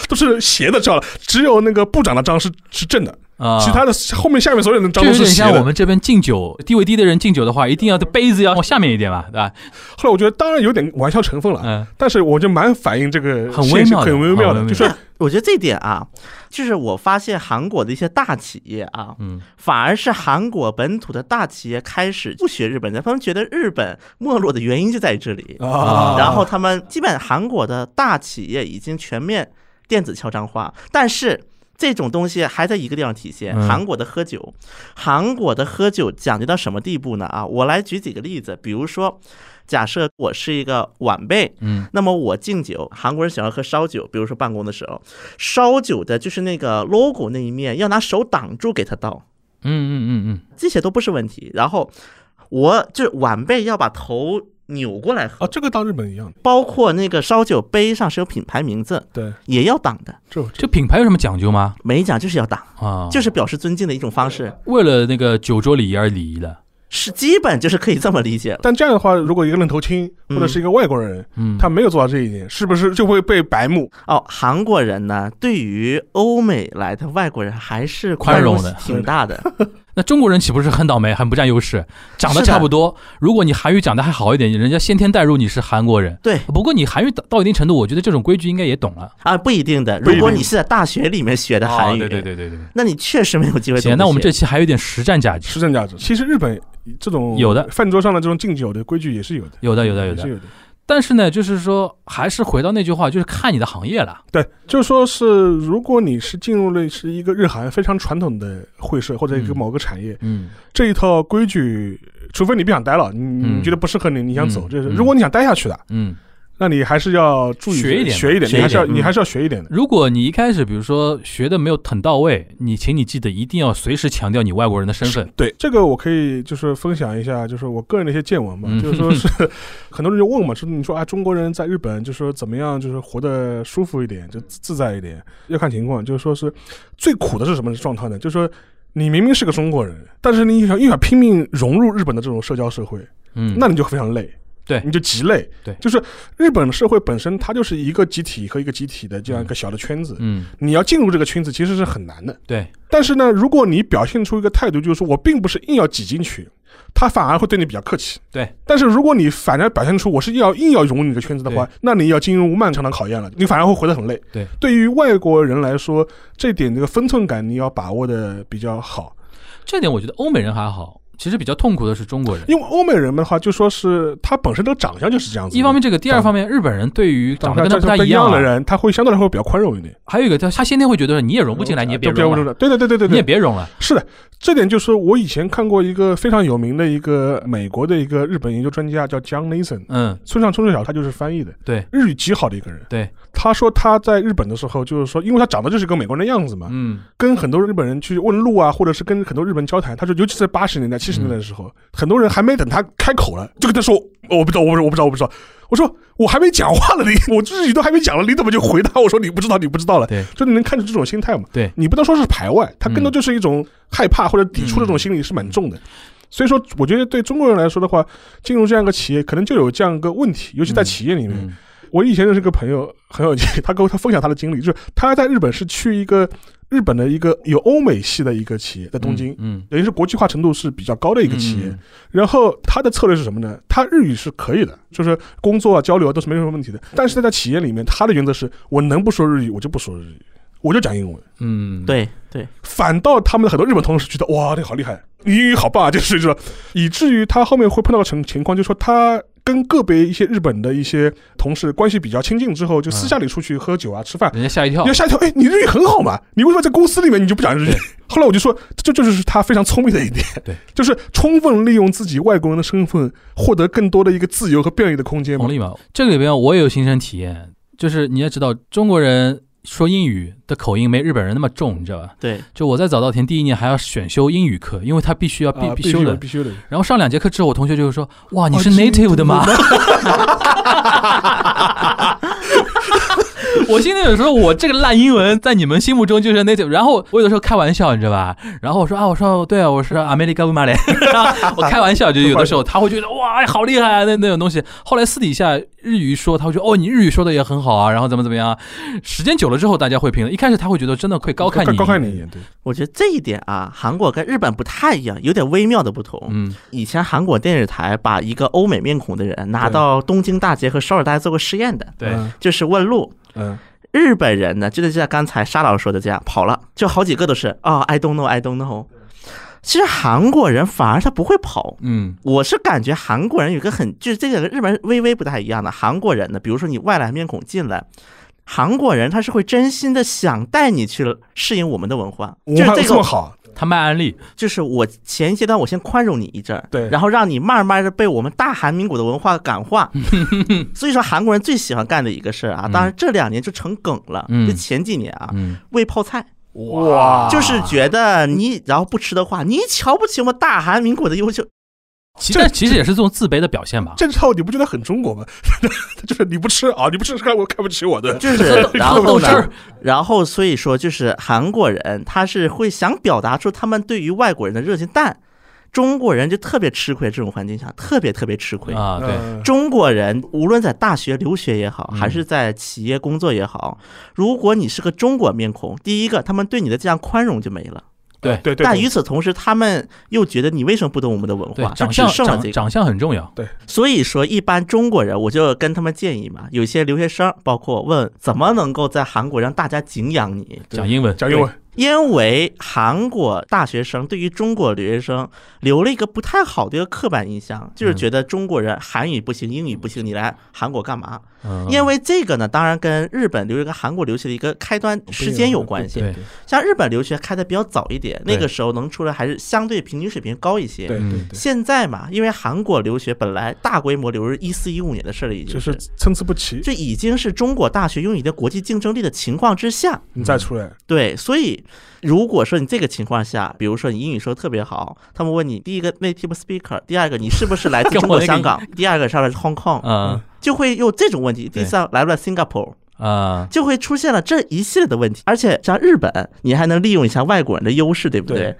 都是斜的照了，只有那个部长的章是是正的，啊，其他的后面下面所有人的章都是斜的。像我们这边敬酒，地位低的人敬酒的话，一定要杯子要往下面一点嘛，对吧？后来我觉得当然有点玩笑成分了，嗯。但是我就蛮反映这个很微妙很微妙的，就是 我觉得这点啊，就是我发现韩国的一些大企业啊，嗯。反而是韩国本土的大企业开始不学日本的，他们觉得日本没落的原因就在这里。啊。然后他们基本韩国的大企业已经全面电子敲章化，但是这种东西还在一个地方体现。嗯韩国的喝酒，韩国的喝酒讲究到什么地步呢？啊，我来举几个例子，比如说，假设我是一个晚辈，嗯那么我敬酒，韩国人喜欢喝烧酒，比如说办公的时候，烧酒的就是那个 logo 那一面要拿手挡住给他倒，嗯嗯嗯嗯，这些都不是问题。然后我就是晚辈要把头扭过来喝啊，，这个到日本一样的，包括那个烧酒杯上是有品牌名字，对，也要挡的，这这品牌有什么讲究吗？没讲就是要挡，啊，就是表示尊敬的一种方式，为了那个酒桌礼仪而礼仪的。是基本就是可以这么理解了。但这样的话，如果一个愣头青嗯或者是一个外国人，嗯，他没有做到这一点，是不是就会被白目？哦，韩国人呢，对于欧美来的外国人还是宽容的挺大的。那中国人岂不是很倒霉，很不占优势？长得差不多，如果你韩语讲的还好一点，人家先天带入你是韩国人。对不过你韩语到到一定程度，我觉得这种规矩应该也懂了。啊，不一定的。如果你是在大学里面学的韩语，哦对对对对对。那你确实没有机会行，那我们这期还有一点实战价值。实战价值。其实日本这种有的饭桌上的这种敬酒的规矩也是有的，有的，有的，有的。但是呢，就是说，还是回到那句话，就是看你的行业了。对，就说是如果你是进入了是一个日韩非常传统的会社或者一个嗯。某个产业，嗯。这一套规矩除非你不想待了，你嗯。你觉得不适合你，你想走，嗯。嗯这是如果你想待下去的，嗯，那你还是要注意学一点学一点，你还是要你还是要学一点的。如果你一开始比如说学的没有很到位，你请你记得一定要随时强调你外国人的身份。对这个，我可以就是分享一下，就是我个人的一些见闻嘛，嗯就是说是 很多人就问嘛，说你说啊，中国人在日本就是说怎么样，就是活得舒服一点，就自自在一点，要看情况。就是说是最苦的是什么状态呢？就是说你明明是个中国人，但是你又想又想拼命融入日本的这种社交社会，嗯，那你就非常累。对你就极累。对就是日本社会本身它就是一个集体和一个集体的这样一个小的圈子，嗯，你要进入这个圈子其实是很难的。对，但是呢，如果你表现出一个态度，就是说我并不是硬要挤进去，他反而会对你比较客气。对，但是如果你反而表现出我是要硬要融入你的圈子的话，那你要进入漫长的考验了，你反而会活得很累。对，对于外国人来说，这点这个分寸感你要把握的比较好。这点我觉得欧美人还好，其实比较痛苦的是中国人。因为欧美人的话，就说是他本身的长相就是这样子。一方面这个，第二方面日本人对于长长得跟他不太一一样啊的人，他会相对来说比较宽容一点。还有一个他他先天会觉得你也融不进来，你也别融不要了。对对对对对你也，别融了。是的，这点就是我以前看过一个非常有名的一个美国的一个日本研究专家叫 John Nathan，嗯，村上春树小他就是翻译的，对日语极好的一个人。对，他说他在日本的时候，就是说，因为他长得就是个美国人的样子嘛，嗯跟很多日本人去问路啊，或者是跟很多日本人交谈，他说，尤其是八十年代、七十年代的时候，很多人还没等他开口了，就跟他说，我不知道，我不知道，我不知道，我不知道。我说我还没讲话了，你 我自己都还没讲了，你怎么就回答我说你不知道，你不知道了？对，就你能看出这种心态嘛？对你不能说是排外，他更多嗯就是一种害怕或者抵触的这种心理是蛮重的。所以说，我觉得对中国人来说的话，进入这样一个企业，可能就有这样一个问题，尤其在企业里面。嗯我以前认识个朋友很有趣，他跟我他分享他的经历，就是他在日本是去一个日本的一个有欧美系的一个企业，在东京，嗯，等于是国际化程度是比较高的一个企业。嗯然后他的策略是什么呢？他日语是可以的，就是工作啊、交流啊都是没什么问题的。但是在在企业里面，他的原则是我能不说日语，我就不说日语，我就讲英文。嗯，对对，反倒他们的很多日本同事觉得哇，你好厉害，你英语好棒啊，就是说，以至于他后面会碰到个情情况，就是说他跟个别一些日本的一些同事关系比较亲近之后，就私下里出去喝酒啊、吃饭。人家吓一跳人家，吓一跳，哎，你日语很好嘛？你为什么在公司里面你就不讲日语？后来我就说，这这就是他非常聪明的一点，对，就是充分利用自己外国人的身份，获得更多的一个自由和便利的空间嘛？这个里边我也有亲身体验，就是你也知道中国人。说英语的口音没日本人那么重，你知道吧？对，就我在早稻田第一年还要选修英语课，因为他必须要必啊必修的。必须的。然后上两节课之后，我同学就会说：“哇，你是哦 native 的吗？” 我心里有时候我这个烂英文在你们心目中就是 native，然后我有的时候开玩笑，你知道吧？然后我说啊，我说对啊，我是 America w o m a 然后我开玩笑，就有的时候他会觉得哇，好厉害啊，那那种东西。后来私底下日语说，他会觉得哦，你日语说的也很好啊，然后怎么怎么样啊。时间久了之后，大家会评论，一开始他会觉得真的会高看你，高看你一眼，对，我觉得这一点啊，韩国跟日本不太一样，有点微妙的不同。嗯以前韩国电视台把一个欧美面孔的人拿到东京大街和首尔大街做过实验的，对，嗯就是问路。嗯，日本人呢，就是像刚才沙老师说的这样跑了，就好几个都是哦，I don't know，I don't know。其实韩国人反而他不会跑，嗯。我是感觉韩国人有个很，就是这个跟日本人微微不太一样的。韩国人呢，比如说你外来面孔进来，韩国人他是会真心的想带你去适应我们的文化，就文化是这个，这么好，他卖安利，就是我前一阶段我先宽容你一阵儿，对。然后让你慢慢的被我们大韩民国的文化感化。所以说韩国人最喜欢干的一个事儿啊，嗯当然这两年就成梗了，嗯。就前几年啊，嗯，喂泡菜。哇就是觉得你然后不吃的话，你瞧不起我们大韩民国的优秀，其实其实也是这种自卑的表现吧。这套你不觉得很中国吗？就是你不吃啊，你不吃看我看不起我的，就是 然后呢，然后所以说就是韩国人他是会想表达出他们对于外国人的热情，但中国人就特别吃亏，这种环境下特别特别吃亏。啊，对，嗯中国人无论在大学留学也好，嗯还是在企业工作也好，如果你是个中国面孔，第一个他们对你的这样宽容就没了。对对对，但与此同时，他们又觉得你为什么不懂我们的文化？，长相。长长相很重要。对所以说，一般中国人，我就跟他们建议嘛，有些留学生，包括问怎么能够在韩国让大家敬仰你，讲英文，讲英文，因为韩国大学生对于中国留学生留了一个不太好的一个刻板印象，就是觉得中国人韩语不行，英语不行，你来韩国干嘛？嗯因为这个呢，当然跟日本留学跟韩国留学的一个开端时间有关系。对像日本留学开的比较早一点，那个时候能出来还是相对平均水平高一些。嗯对对对，现在嘛，因为韩国留学本来大规模流入一四一五年的事了，已经就是参差不齐，这已经是中国大学拥有的国际竞争力的情况之下，你再出来，对，所以如果说你这个情况下，比如说你英语说得特别好，他们问你第一个 native speaker，第二个你是不是来自 中国香港，第二个上来是 Hong Kong，嗯就会有这种问题。第三来不来 Singapore，啊，就会出现了这一系列的问题。而且像日本，你还能利用一下外国人的优势，对不对？对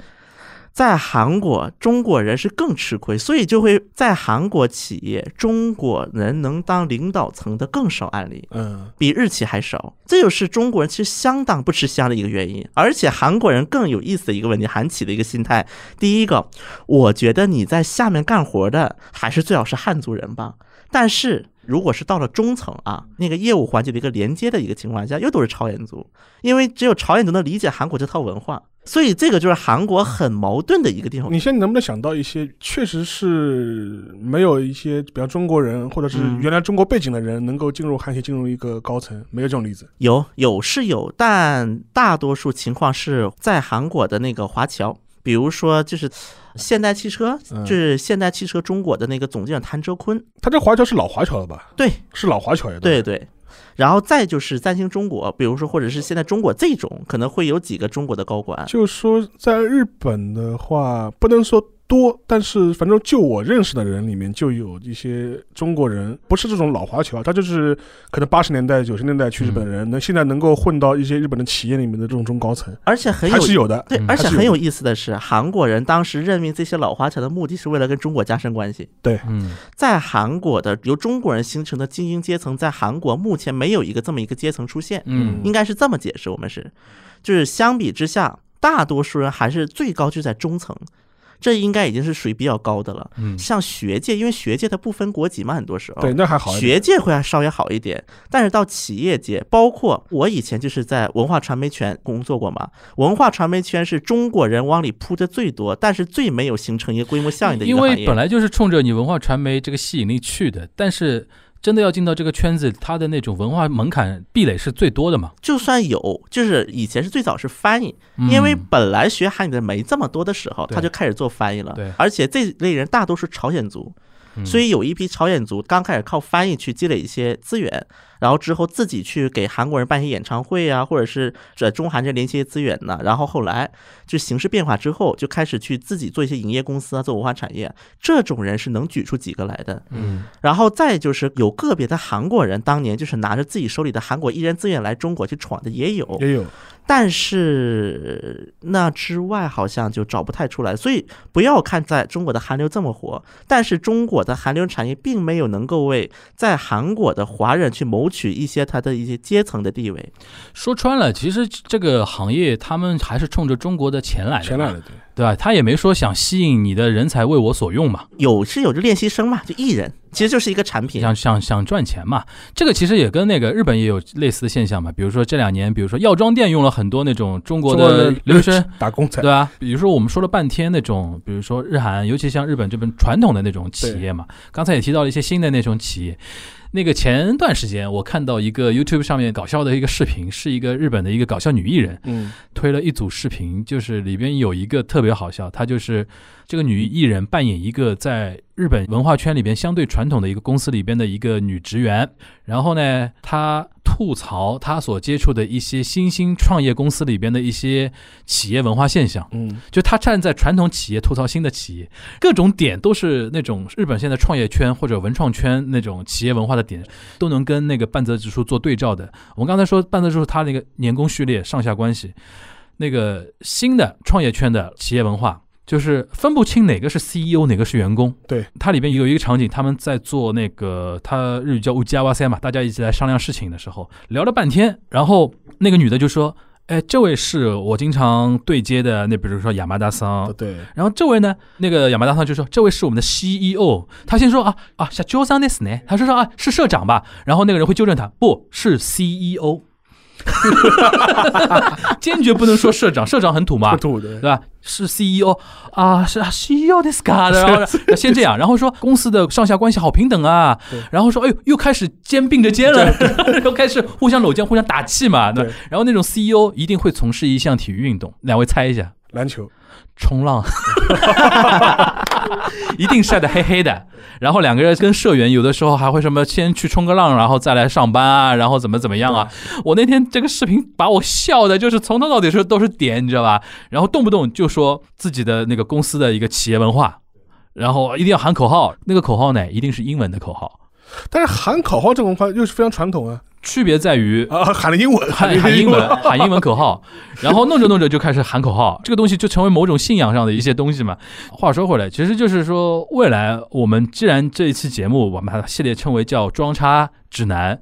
在韩国，中国人是更吃亏，所以就会在韩国企业，中国人能当领导层的更少案例。嗯，比日企还少，这就是中国人其实相当不吃香的一个原因。而且韩国人更有意思的一个问题，韩企的一个心态。第一个，我觉得你在下面干活的还是最好是汉族人吧。但是如果是到了中层啊，那个业务环节的一个连接的一个情况下，又都是朝鲜族，因为只有朝鲜族能理解韩国这套文化，所以这个就是韩国很矛盾的一个地方。你现在能不能想到一些确实是没有一些，比方中国人或者是嗯原来中国背景的人能够进入韩企进入一个高层，没有这种例子。有有是有，但大多数情况是在韩国的那个华侨，比如说就是现代汽车，嗯就是现代汽车中国的那个总经理谭哲坤，他这华侨是老华侨了吧？对是老华侨呀。对对。然后再就是三星中国，比如说或者是现在中国这种，可能会有几个中国的高管，就是说，在日本的话，不能说多，但是反正就我认识的人里面，就有一些中国人，不是这种老华侨，他就是可能八十年代、九十年代去日本人，能现在能够混到一些日本的企业里面的这种中高层，而且很有还是有的。嗯，对而且很有意思的是，韩国人当时任命这些老华侨的目的是为了跟中国加深关系。嗯在韩国的由中国人形成的精英阶层，在韩国目前没有一个这么一个阶层出现。嗯应该是这么解释，我们是，就是相比之下，大多数人还是最高就在中层，这应该已经是属于比较高的了。嗯像学界，因为学界它不分国籍嘛，很多时候对，那还好。学界会稍微好一点，但是到企业界，包括我以前就是在文化传媒圈工作过嘛，文化传媒圈是中国人往里扑的最多，但是最没有形成一个规模效应的一因个行业。因为本来就是冲着你文化传媒这个吸引力去的，但是真的要进到这个圈子，它的那种文化门槛壁垒是最多的嘛。就算有，就是以前是最早是翻译，嗯因为本来学韩语的没这么多的时候，他就开始做翻译了。对而且这类人大多是朝鲜族，嗯所以有一批朝鲜族刚开始靠翻译去积累一些资源，然后之后自己去给韩国人办一些演唱会啊，或者是在中韩这联系一些资源呢。然后后来就形势变化之后，就开始去自己做一些营业公司啊，做文化产业。这种人是能举出几个来的。嗯然后再就是有个别的韩国人，当年就是拿着自己手里的韩国艺人资源来中国去闯的也有，也有，但是那之外好像就找不太出来，所以不要看在中国的韩流这么火，但是中国的韩流产业并没有能够为在韩国的华人去谋取一些他的一些阶层的地位。说穿了，其实这个行业他们还是冲着中国的钱来的，前来的，对。对吧？他也没说想吸引你的人才为我所用嘛，有是有着练习生嘛，就艺人，其实就是一个产品。想想想赚钱嘛。这个其实也跟那个日本也有类似的现象嘛。比如说这两年，比如说药妆店用了很多那种中国的留学生，打工仔，对吧？比如说我们说了半天那种，比如说日韩，尤其像日本这边传统的那种企业嘛，刚才也提到了一些新的那种企业。那个前段时间我看到一个 YouTube 上面搞笑的一个视频，是一个日本的一个搞笑女艺人嗯，推了一组视频，就是里边有一个特别好笑，她就是这个女艺人扮演一个在日本文化圈里边相对传统的一个公司里边的一个女职员，然后呢，她吐槽她所接触的一些新兴创业公司里边的一些企业文化现象。嗯，就她站在传统企业吐槽新的企业，各种点都是那种日本现在创业圈或者文创圈那种企业文化的点，都能跟那个半泽直树做对照的。我们刚才说半泽直树他那个年功序列上下关系，那个新的创业圈的企业文化。就是分不清哪个是 CEO，哪个是员工。对，它里边有一个场景，他们在做那个，他日语叫乌加哇塞嘛，大家一起来商量事情的时候，聊了半天，然后那个女的就说：“哎，这位是我经常对接的，那比如说亚麻达桑，对，然后这位呢，那个亚麻大桑就说这位是我们的 CEO，他先说啊啊，是 j o s a n 呢，他说说啊是社长吧，然后那个人会纠正他，不是 CEO，坚决不能说社长，社长很土嘛不，土的。对，吧？是 CEO 啊，是啊 CEO 的 s c a 然后先这样，然后说公司的上下关系好平等啊，然后说哎呦又开始肩并着肩了，又开始互相搂肩、互相打气嘛，对。然后那种 CEO 一定会从事一项体育运动，两位猜一下，篮球，冲浪，一定晒得黑黑的。然后两个人跟社员有的时候还会什么先去冲个浪，然后再来上班啊，然后怎么怎么样啊。我那天这个视频把我笑的，就是从头到底是都是点，你知道吧？然后动不动就说自己的那个公司的一个企业文化，然后一定要喊口号，那个口号呢一定是英文的口号，但是喊口号这种话又是非常传统啊区别在于啊，喊了英文，喊了喊英文，喊英文口号，然后弄着弄着就开始喊口号，这个东西就成为某种信仰上的一些东西嘛。话说回来，其实就是说，未来我们既然这一期节目我们把它系列称为叫“装叉指南”，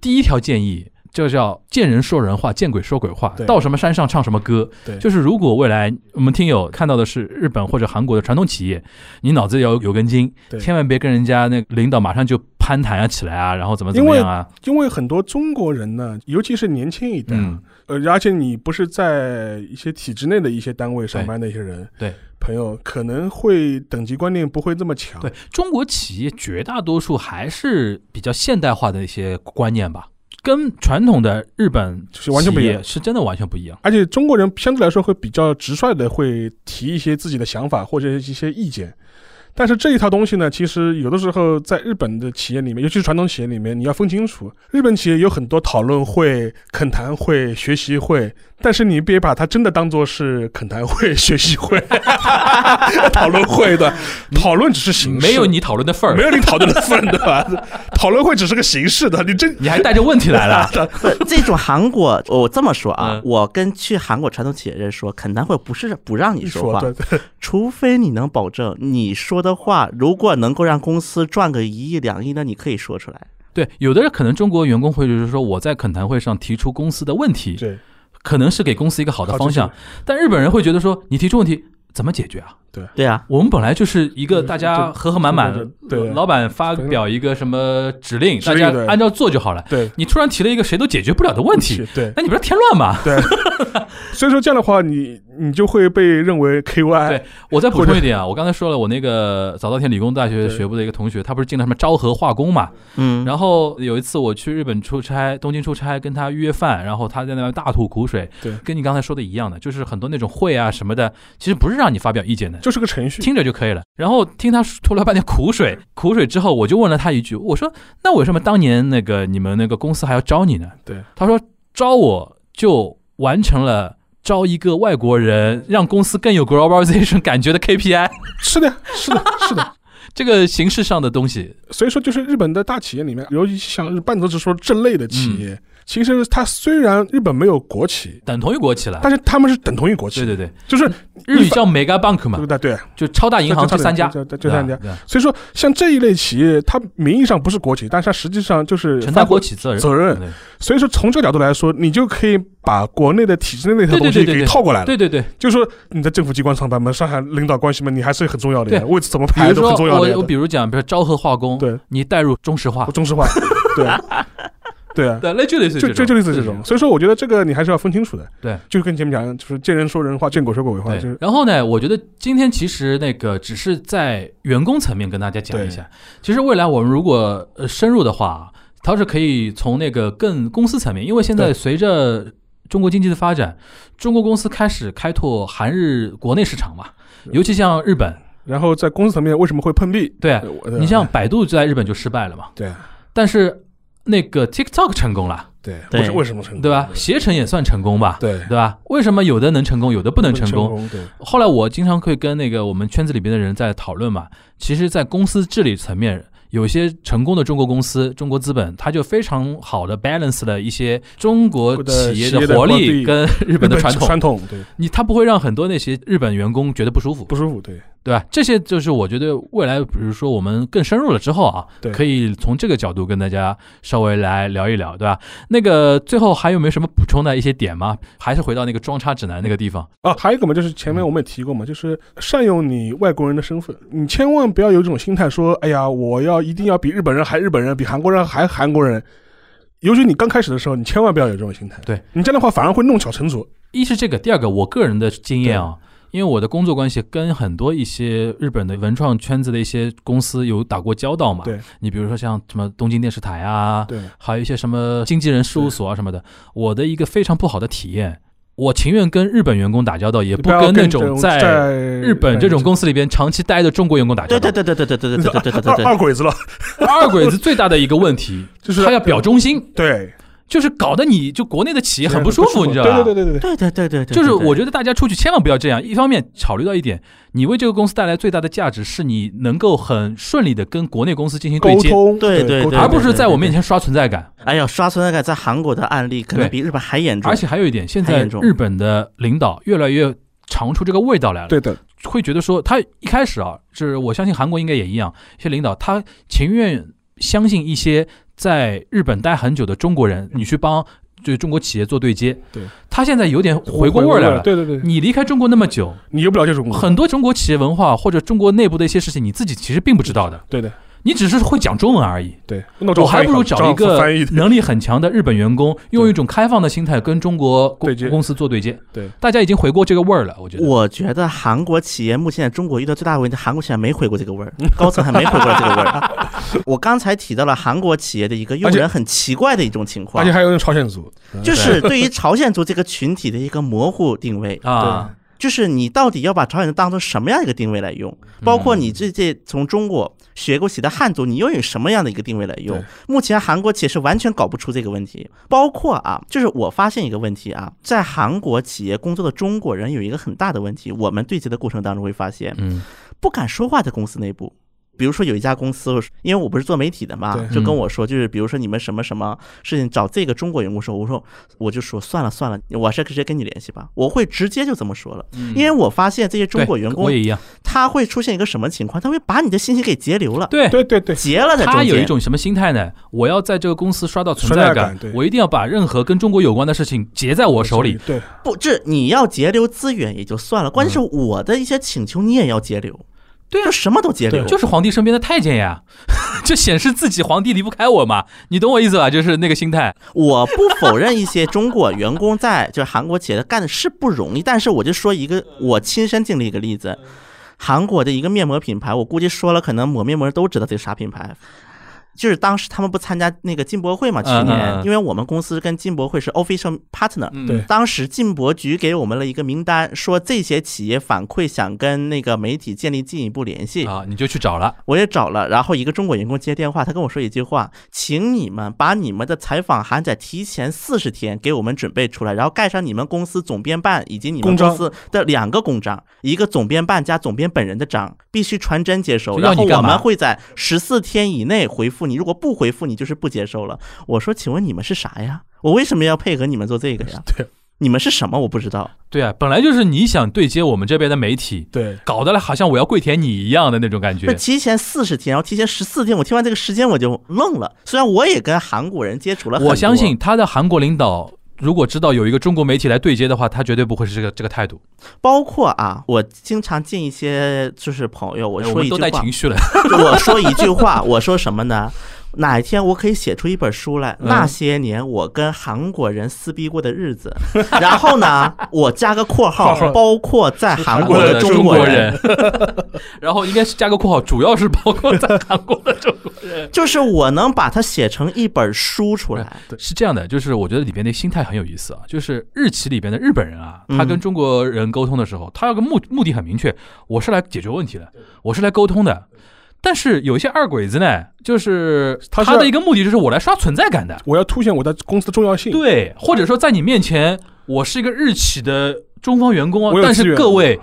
第一条建议就叫“见人说人话，见鬼说鬼话”，到什么山上唱什么歌。对，就是如果未来我们听友看到的是日本或者韩国的传统企业，你脑子要有根筋，对。千万别跟人家那领导马上就攀谈啊起来啊，然后怎么怎么样啊。因为很多中国人呢，尤其是年轻一代，嗯，呃，而且你不是在一些体制内的一些单位上班的一些人，对朋友，可能会等级观念不会这么强，对中国企业绝大多数还是比较现代化的一些观念吧，跟传统的日本是完全不一样企业是真的完全不一样。而且中国人相对来说会比较直率的，会提一些自己的想法或者一些意见。但是这一套东西呢，其实有的时候在日本的企业里面，尤其是传统企业里面，你要分清楚，日本企业有很多讨论会、恳谈会、学习会，但是你别把它真的当做是恳谈会、学习会、讨论会的，讨论只是形式，没有你讨论的份儿，没有你讨论的份，对吧？讨论会只是个形式的，你真你还带着问题来了。这种韩国，我这么说啊嗯，我跟去韩国传统企业人说，恳谈会不是不让你说话，说对对。除非你能保证你说的话，如果能够让公司赚个一亿两亿，那你可以说出来。对，有的人可能中国员工会就是说我在恳谈会上提出公司的问题，对可能是给公司一个好的方向，但日本人会觉得说你提出问题怎么解决啊？对。对啊，我们本来就是一个大家和和满满对对对。老板发表一个什么指令，大家按照做就好了。对。你突然提了一个谁都解决不了的问题，对。那你不是添乱吗？对，所以说这样的话，你你就会被认为 KY，对我再补充一点啊，我刚才说了，我那个早稻田理工大学学部的一个同学，他不是进了什么昭和化工嘛？嗯，然后有一次我去日本出差，东京出差，跟他约饭，然后他在那边大吐苦水，对。跟你刚才说的一样的，就是很多那种会啊什么的，其实不是让你发表意见的，就是个程序。听着就可以了。然后听他吐了半天苦水，苦水之后，我就问了他一句，我说：“那为什么当年那个你们那个公司还要招你呢？”对，他说：“招我就完成了。”招一个外国人，让公司更有 globalization 感觉的 KPI，是的，是的，是的。这个形式上的东西，所以说，就是日本的大企业里面，尤其像日半泽直说这类的企嗯业，其实它虽然日本没有国企，等同于国企了。但是他们是等同于国企。对对对，就是日语叫 mega bank 嘛对，对对。就超大银行就这三家，就就就三家对所以说，像这一类企业，它名义上不是国企，但是它实际上就是承担国企责任。责任。所以说，从这个角度来说，你就可以把国内的体制内那套东西给套过来了。对对对，就是说，你在政府机关上班嘛，上海领导关系嘛，你还是很重要的呀，位置怎么排都很重要的我我。比如讲，比如昭和化工，对，你带入中石化，中石化，对啊，对啊。对，那就类似于就就就类似这种，。所以说我觉得这个你还是要分清楚的。对，就跟前面讲，就是见人说人话，见鬼说鬼话，就是对，然后呢，我觉得今天其实那个只是在员工层面跟大家讲一下，其实未来我们如果呃深入的话，它是可以从那个更公司层面，因为现在随着中国经济的发展，中国公司开始开拓韩日国内市场嘛，尤其像日本，然后在公司层面为什么会碰壁？对你像百度在日本就失败了嘛，对但是那个 TikTok 成功了，对，对为什为什么成功？对吧？携程也算成功吧，对，对吧？为什么有的能成功，有的不能成功？功？对后来我经常会跟那个我们圈子里边的人在讨论嘛，其实，在公司治理层面。有些成功的中国公司、中国资本，它就非常好的 balance 了一些中国企业的的活活力力跟日本的传统。传统对你它不会让很多那些日本员工觉得不舒服，不舒服，对对吧？这些就是我觉得未来，比如说我们更深入了之后啊，对可以从这个角度跟大家稍微来聊一聊，对吧？那个最后还有没有什么补充的一些点吗？还是回到那个装叉指南那个地方？啊，还有一个嘛，就是前面我们也提过嘛，就是善用你外国人的身份，你千万不要有这种心态，说，哎呀，我要一定要比日本人还日本人，比韩国人还韩国人。尤其你刚开始的时候，你千万不要有这种心态。对你这样的话，反而会弄巧成拙。一是这个，第二个我个人的经验啊，因为我的工作关系跟很多一些日本的文创圈子的一些公司有打过交道嘛。对你比如说像什么东京电视台啊，对，还有一些什么经纪人事务所啊什么的，我的一个非常不好的体验，我情愿跟日本员工打交道，也不跟那种种在在日本这种公司里边长期待的中国员工打交道。对对对对对对对对对对对 二鬼子了，二鬼子最大的一个问题 就是他要表忠心，对，就是搞得你就国内的企业很不舒服，你知道吧？对对对对对，对对对就是我觉觉得大家出去千万不要这样。一方面考虑到一点，你为这个公司带来最大的价值是你能够很顺利的跟国内公司进行对接，沟通，对对对而不是在我面前刷存在感。哎呀，刷存在感在韩国的案例可能比日本还严重，而且还有一点，现在日本的领导越来越尝出这个味道来了。对的，会觉得说，他一开始啊，是我相信韩国应该也一样，一些领导他情愿相信一些在日本待很久的中国人，你去帮就中国企业做对接。对，他现在有点回过味儿来了。对对对，你离开中国那么久，你又不了解中国，很多中国企业文化或者中国内部的一些事情，你自己其实并不知道的，对的，你只是会讲中文而已。对，那我还不如找一个能力很强的日本员工，用一种开放的心态跟中国公对接公司做对接。对，大家已经回过这个味儿了，我觉得。我觉得韩国企业目前在中国遇到最大的问题，韩国企业没回过这个味儿，高层还没回过这个味儿。我刚才提到了韩国企业的一个用人很奇怪的一种情况而且，还有用朝鲜族，嗯就是对于朝鲜族这个群体的一个模糊定位。啊，就是你到底要把朝鲜族当成什么样一个定位来用？包括你这这从中国学过习的汉族，你又有什么样的一个定位来用？目前韩国企业是完全搞不出这个问题。包括啊，就是我发现一个问题啊，在韩国企业工作的中国人有一个很大的问题，我们对接的过程当中会发现，嗯不敢说话在公司内部。比如说有一家公司，因为我不是做媒体的嘛，就跟我说，就是比如说你们什么什么事情找这个中国员工说，我说我就说算了算了，我是直接跟你联系吧，我会直接就这么说了，因为我发现这些中国员工我也一样。他会出现一个什么情况？他会把你的信息给截流了，对，对对对，截了在中。他有一种什么心态呢？我要在这个公司刷到存存在感在感，我一定要把任何跟中国有关的事情截在我手里。，对，不，这你要截留资源也就算了，关键是我的一些请求你也要截留，对啊就什么都截留，对就是皇帝身边的太监呀，就显示自己皇帝离不开我嘛，你懂我意思吧？就是那个心态。我不否认一些中国员工在就是韩国企业干的是不容易，但是我就说一个我亲身经历一个例子，韩国的一个面膜品牌，我估计说了，可能抹面膜都知道这是啥品牌。就是当时他们不参加那个进博会嘛，去年嗯，因为我们公司跟进博会是 official partner，嗯。对。当时进博局给我们了一个名单，说这些企业反馈想跟那个媒体建立进一步联系，啊，你就去找了。我也找了，然后一个中国员工接电话，他跟我说一句话，请你们把你们的采访函在提前四十天给我们准备出来，然后盖上你们公司总编办以及你们公司 的两个公章，一个总编办加总编本人的章，必须传真接收，然后我们会在十四天以内回复你，如果不回复你就是不接受了。我说，请问你们是啥呀？我为什么要配合你们做这个呀？对，你们是什么？我不知道。对啊，本来就是你想对接我们这边的媒体，对，搞得来好像我要跪舔你一样的那种感觉。提前四十天，然后提前十四天，我听完这个时间我就愣了。虽然我也跟韩国人接触了，我相信他的韩国领导如果知道有一个中国媒体来对接的话，他绝对不会是这个这个态度。包括啊，我经常见一些就是朋友，我说一句话，带情绪了。就我说一句话，我说什么呢？哪一天我可以写出一本书来，嗯那些年我跟韩国人撕逼过的日子，然后呢，我加个 括号，包括在韩国的中国人，人，然后应该是加个括号，主要是包括在韩国的中国人。就是我能把它写成一本书出来。是这样的，就是我觉得里边的心态很有意思啊。就是日企里边的日本人啊，嗯他跟中国人沟通的时候，他有个目目的很明确，我是来解决问题的，我是来沟通的。但是有一些二鬼子呢，就是他的一个目的就是我来刷存在感的，我要凸显我的公司的重要性。对，或者说在你面前，我是一个日企的中方员工啊但是各位，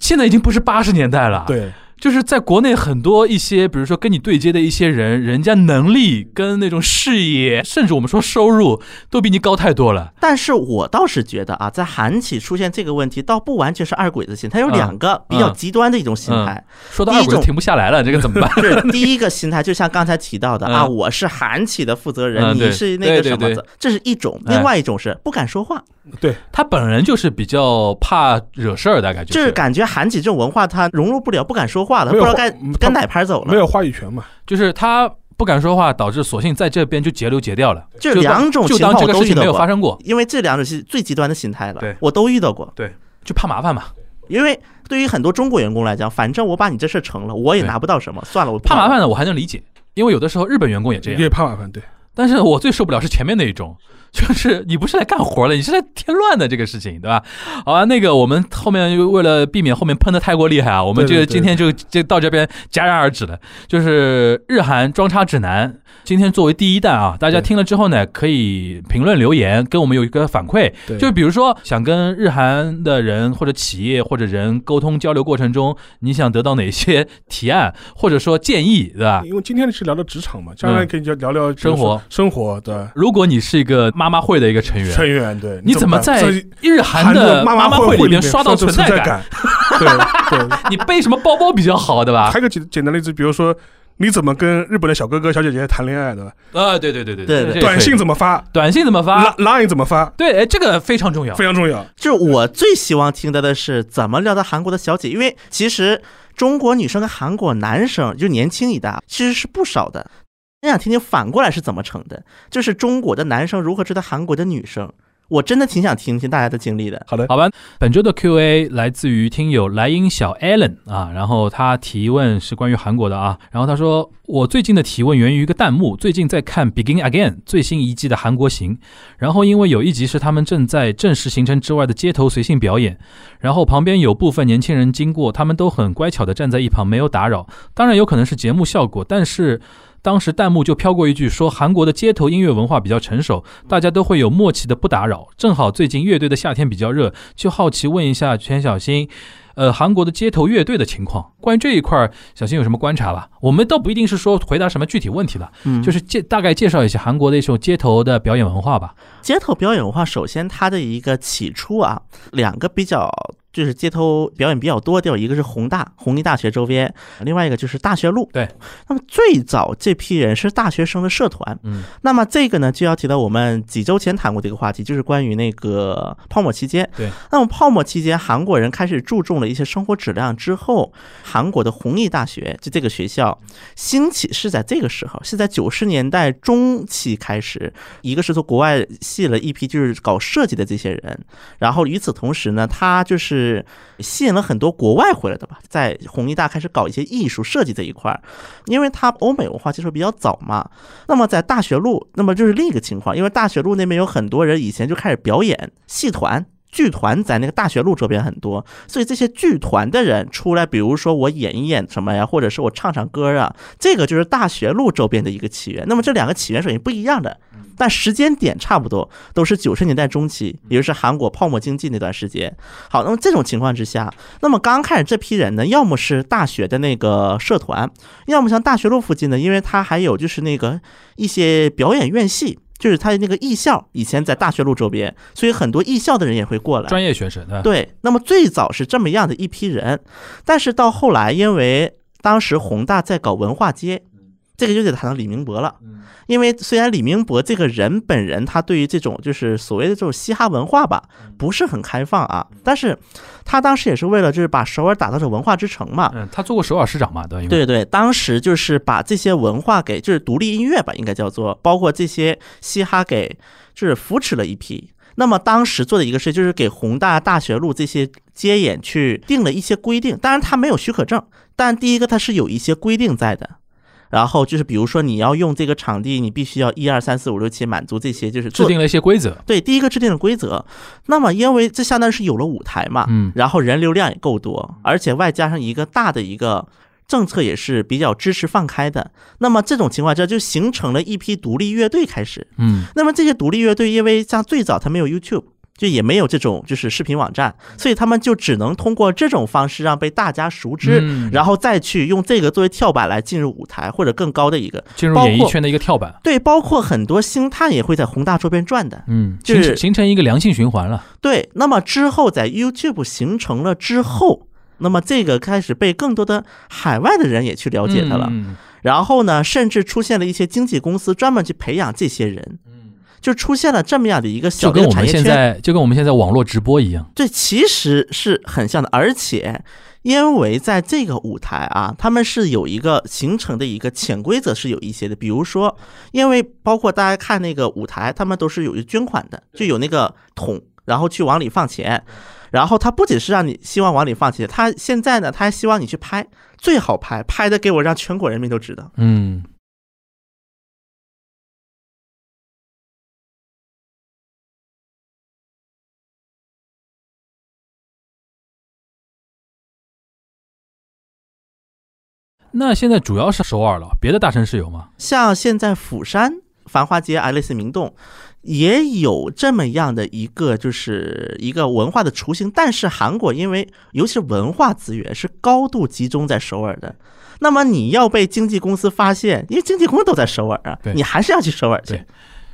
现在已经不是八十年代了，，对就是在国内很多一些，比如说跟你对接的一些人，人家能力跟那种视野，甚至我们说收入，都比你高太多了。但是我倒是觉得啊，在韩企出现这个问题，倒不完全是二鬼子心态，有两个比较极端的一种心态。说到二鬼子停不下来了，这个怎么办？是第一个心态，就像刚才提到的啊，嗯。我是韩企的负责人，嗯你是那个什么的，这是一种；哎。另外一种是不敢说话，对，他本人就是比较怕惹事儿，的感觉就是感觉韩企这种文化他融入不了，不敢说话了，不知道该跟哪盘走了。没有话语权嘛。就是他不敢说话，导致索性在这边就截流截掉了，这就两种就情况这个事情没都遇到过，有发生过，因为这两种是最极端的心态了，对我都遇到过。对就怕麻烦嘛。因为对于很多中国员工来讲，反正我把你这事成了，我也拿不到什么，算了，我怕麻烦的我还能理解，因为有的时候日本员工也这样也样。怕麻烦，对，但是我最受不了是前面那一种，就是你不是来干活的，你是来添乱的这个事情，对吧？好啊，那个我们后面为了避免后面喷的太过厉害啊，我们这个对对对今天就就到这边戛然而止了。就是日韩装叉指南，今天作为第一弹啊，大家听了之后呢，可以评论留言跟我们有一个反馈，对就比如说想跟日韩的人或者企业或者人沟通交流过程中，你想得到哪些提案或者说建议，对吧？因为今天是聊到职场嘛，将来可以就聊聊生活生活对如果你是一个妈妈会的一个成员，成员，对，你怎么在日韩的妈妈会里面刷到存存在感？感？对对，你背什么包包比较好，对吧还？有一个简简单例子，比如说你怎么跟日本的小哥哥小姐姐谈恋爱的，啊，对对对对对对短信怎么发短信怎么发？，Line 怎么发，对，哎，这个非常重要。非常重要。就是我最希望听到的是怎么撩到韩国的小姐，因为其实中国女生跟韩国男生就年轻一代其实是不少的。我想听听反过来是怎么成的，就是中国的男生如何知道韩国的女生。我真的挺想听听大家的经历的。好的，好吧，本周的 Q&A 来自于听友莱茵小 Allen 啊，然后他提问是关于韩国的啊，然后他说我最近的提问源于一个弹幕，最近在看《Begin Again》最新一季的韩国行，然后因为有一集是他们正在正式行程之外的街头随性表演，然后旁边有部分年轻人经过，他们都很乖巧的站在一旁没有打扰，当然有可能是节目效果，但是。当时弹幕就飘过一句说韩国的街头音乐文化比较成熟，大家都会有默契的不打扰。正好最近乐队的夏天比较热，就好奇问一下全小新，呃，韩国的街头乐队的情况。关于这一块儿，小新有什么观察吧？我们倒不一定是说回答什么具体问题了，嗯，就是介大概介绍一下韩国的一种街头的表演文化吧。街头表演文化，首先它的一个起初啊，两个比较就是街头表演比较多的地方，一个是弘大弘毅大学周边，另外一个就是大学路。对，那么最早这批人是大学生的社团，嗯，那么这个呢就要提到我们几周前谈过的一个话题，就是关于那个泡沫期间。对，那么泡沫期间，韩国人开始注重一些生活质量之后，韩国的弘毅大学就这个学校兴起是在这个时候，是在九十年代中期开始。一个是从国外吸引了一批就是搞设计的这些人，然后与此同时呢，他就是吸引了很多国外回来的吧，在弘毅大开始搞一些艺术设计这一块儿，因为他欧美文化接触比较早嘛。那么在大学路，那么就是另一个情况，因为大学路那边有很多人以前就开始表演戏团。剧团在那个大学路周边很多，所以这些剧团的人出来，比如说我演一演什么呀，或者是我唱唱歌啊，这个就是大学路周边的一个起源。那么这两个起源首先不一样的，但时间点差不多，都是九十年代中期，也就是韩国泡沫经济那段时间。好，那么这种情况之下，那么刚开始这批人呢，要么是大学的那个社团，要么像大学路附近呢，因为它还有就是那个一些表演院系。就是他的那个艺校，以前在大学路周边，所以很多艺校的人也会过来。专业学生对？对，那么最早是这么样的一批人，但是到后来，因为当时宏大在搞文化街，这个就得谈到李明博了。因为虽然李明博这个人本人，他对于这种就是所谓的这种嘻哈文化吧，不是很开放啊，但是他当时也是为了就是把首尔打造成文化之城嘛。嗯，他做过首尔市长嘛，对对对，当时就是把这些文化给就是独立音乐吧，应该叫做包括这些嘻哈给就是扶持了一批。那么当时做的一个事就是给宏大大学路这些街演去定了一些规定，当然他没有许可证，但第一个他是有一些规定在的。然后就是比如说你要用这个场地，你必须要一二三四五六七满足这些就是制定了一些规则。对，第一个制定了规则。那么因为这相当于是有了舞台嘛，嗯然后人流量也够多，而且外加上一个大的一个政策也是比较支持放开的。那么这种情况下就形成了一批独立乐队开始。嗯，那么这些独立乐队，因为像最早它没有 YouTube。就也没有这种就是视频网站，所以他们就只能通过这种方式让被大家熟知，嗯然后再去用这个作为跳板来进入舞台或者更高的一个。进入演艺圈的一个跳板。对，包括很多星探也会在宏大周边转的。嗯，就是形成一个良性循环了。对，那么之后在 YouTube 形成了之后，那么这个开始被更多的海外的人也去了解它了。嗯然后呢，甚至出现了一些经纪公司专门去培养这些人，就出现了这么样的一个小就跟我们现的产业圈。在就跟我们现在网络直播一样。这其实是很像的，而且因为在这个舞台啊，他们是有一个形成的一个潜规则是有一些的，比如说，因为包括大家看那个舞台，他们都是有一捐款的，就有那个桶，然后去往里放钱。然后他不仅是让你希望往里放钱，他现在呢，他还希望你去拍，最好拍，拍的给我让全国人民都知道。嗯，那现在主要是首尔了，别的大城市有吗？像现在釜山繁华街爱丽丝明洞，也有这么样的一个，就是一个文化的雏形。但是韩国因为尤其是文化资源是高度集中在首尔的，那么你要被经纪公司发现，因为经纪公司都在首尔啊，你还是要去首尔去，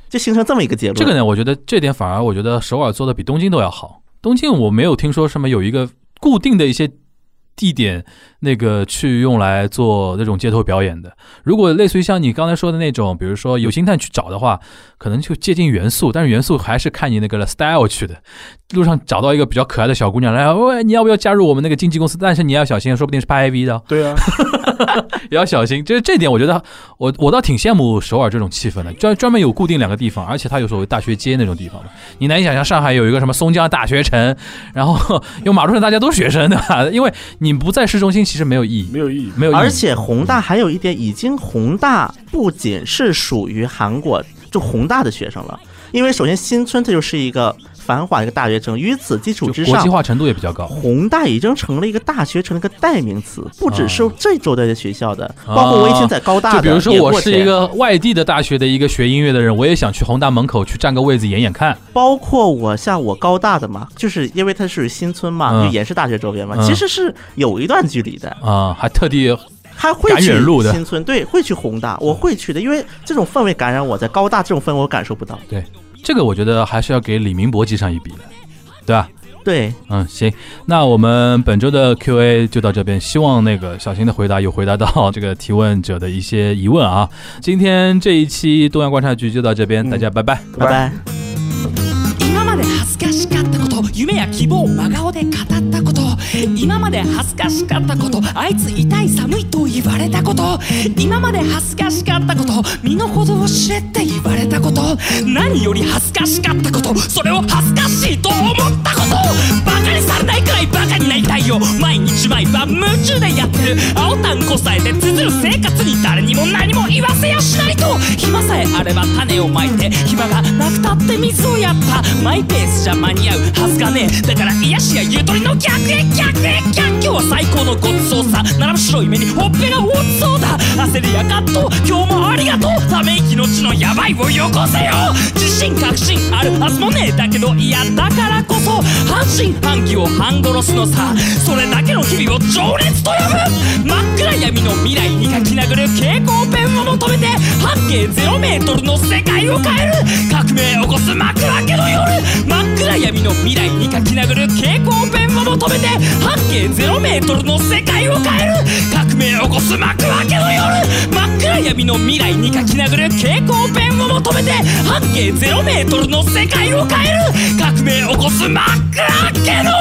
就形成这么一个结论。这个呢，我觉得这点反而我觉得首尔做的比东京都要好。东京我没有听说什么有一个固定的一些地点，那个去用来做那种街头表演的。如果类似于像你刚才说的那种，比如说有星探去找的话，可能就接近元素，但是元素还是看你那个 style 去的。路上找到一个比较可爱的小姑娘来，喂，你要不要加入我们那个经纪公司？但是你要小心，说不定是拍 AV 的哦，对啊，也 要小心。就是这点，我觉得我我倒挺羡慕首尔这种气氛的，专专门有固定两个地方，而且它有所谓大学街那种地方嘛。你难以想象上海有一个什么松江大学城，然后 因为马路上大家都是学生的，因为你不在市中心，其实没有意义，没有意义。没有意义。而且宏大还有一点，已经宏大不仅是属于韩国就宏大的学生了，因为首先新村它就是一个繁华的一个大学城，于此基础之上就国际。化程度也比较高。宏大已经成了一个大学城的一个代名词，不只是啊这周的学校的，包括我以前在高大的，就比如说我是一，个外地的大学的一个学音乐的人，我也想去宏大门口去占个位子演演看。包括我像我高大的嘛，就是因为它是新村嘛，嗯就延世大学周边嘛，嗯其实是有一段距离的。啊、还特地赶还会去新村，对，会去宏大，我会去的，因为这种氛围感染我，在高大这种氛围我感受不到。这个，我觉得还是要给李明博记上一笔的，对吧？对，嗯，行，那我们本周的 Q&A 就到这边，希望那个小新的回答有回答到这个提问者的一些疑问啊。今天这一期东亚观察局就到这边，嗯大家拜拜。拜拜。夢や希望を真顔で語ったこと今まで恥ずかしかったことあいつ痛い寒いと言われたこと今まで恥ずかしかったこと身の程を知れって言われたこと何より恥ずかしかったことそれを恥ずかしいと思ったことバカにされないくらいバカになりたいよ。毎日毎晩夢中でやってる。青タンこさえて綴る生活に誰にも何も言わせやしないと。暇さえあれば種をまいて暇がなくたって水をやった。マイペースじゃ間に合う。はずかねえ。だから癒しやゆとりの逆へ逆へ逆今日は最高のごちそうさ。並ぶ白い目にほっぺが落ちそうだ。焦りや葛藤。今日もありがとう。ため息のちのヤバいをよこせよ。自信確信ある。はずもねえ。だけど嫌だからこそ。半信半疑を半殺すのさ。それだけの日々を情熱と呼ぶ。真っ暗闇の未来に書き殴る蛍光ペンを求めて。半径0メートルの世界を変える。革命を起こす幕開けの夜。真っ暗闇の未来に書き殴る蛍光ペンを求めて半径0メートルの世界を変える。革命を起こす幕開けの夜。真っ暗闇の未来に書き殴る蛍光ペンを求めて半径0メートルの世界を変える革命を起こす真っ暗けの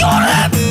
夜。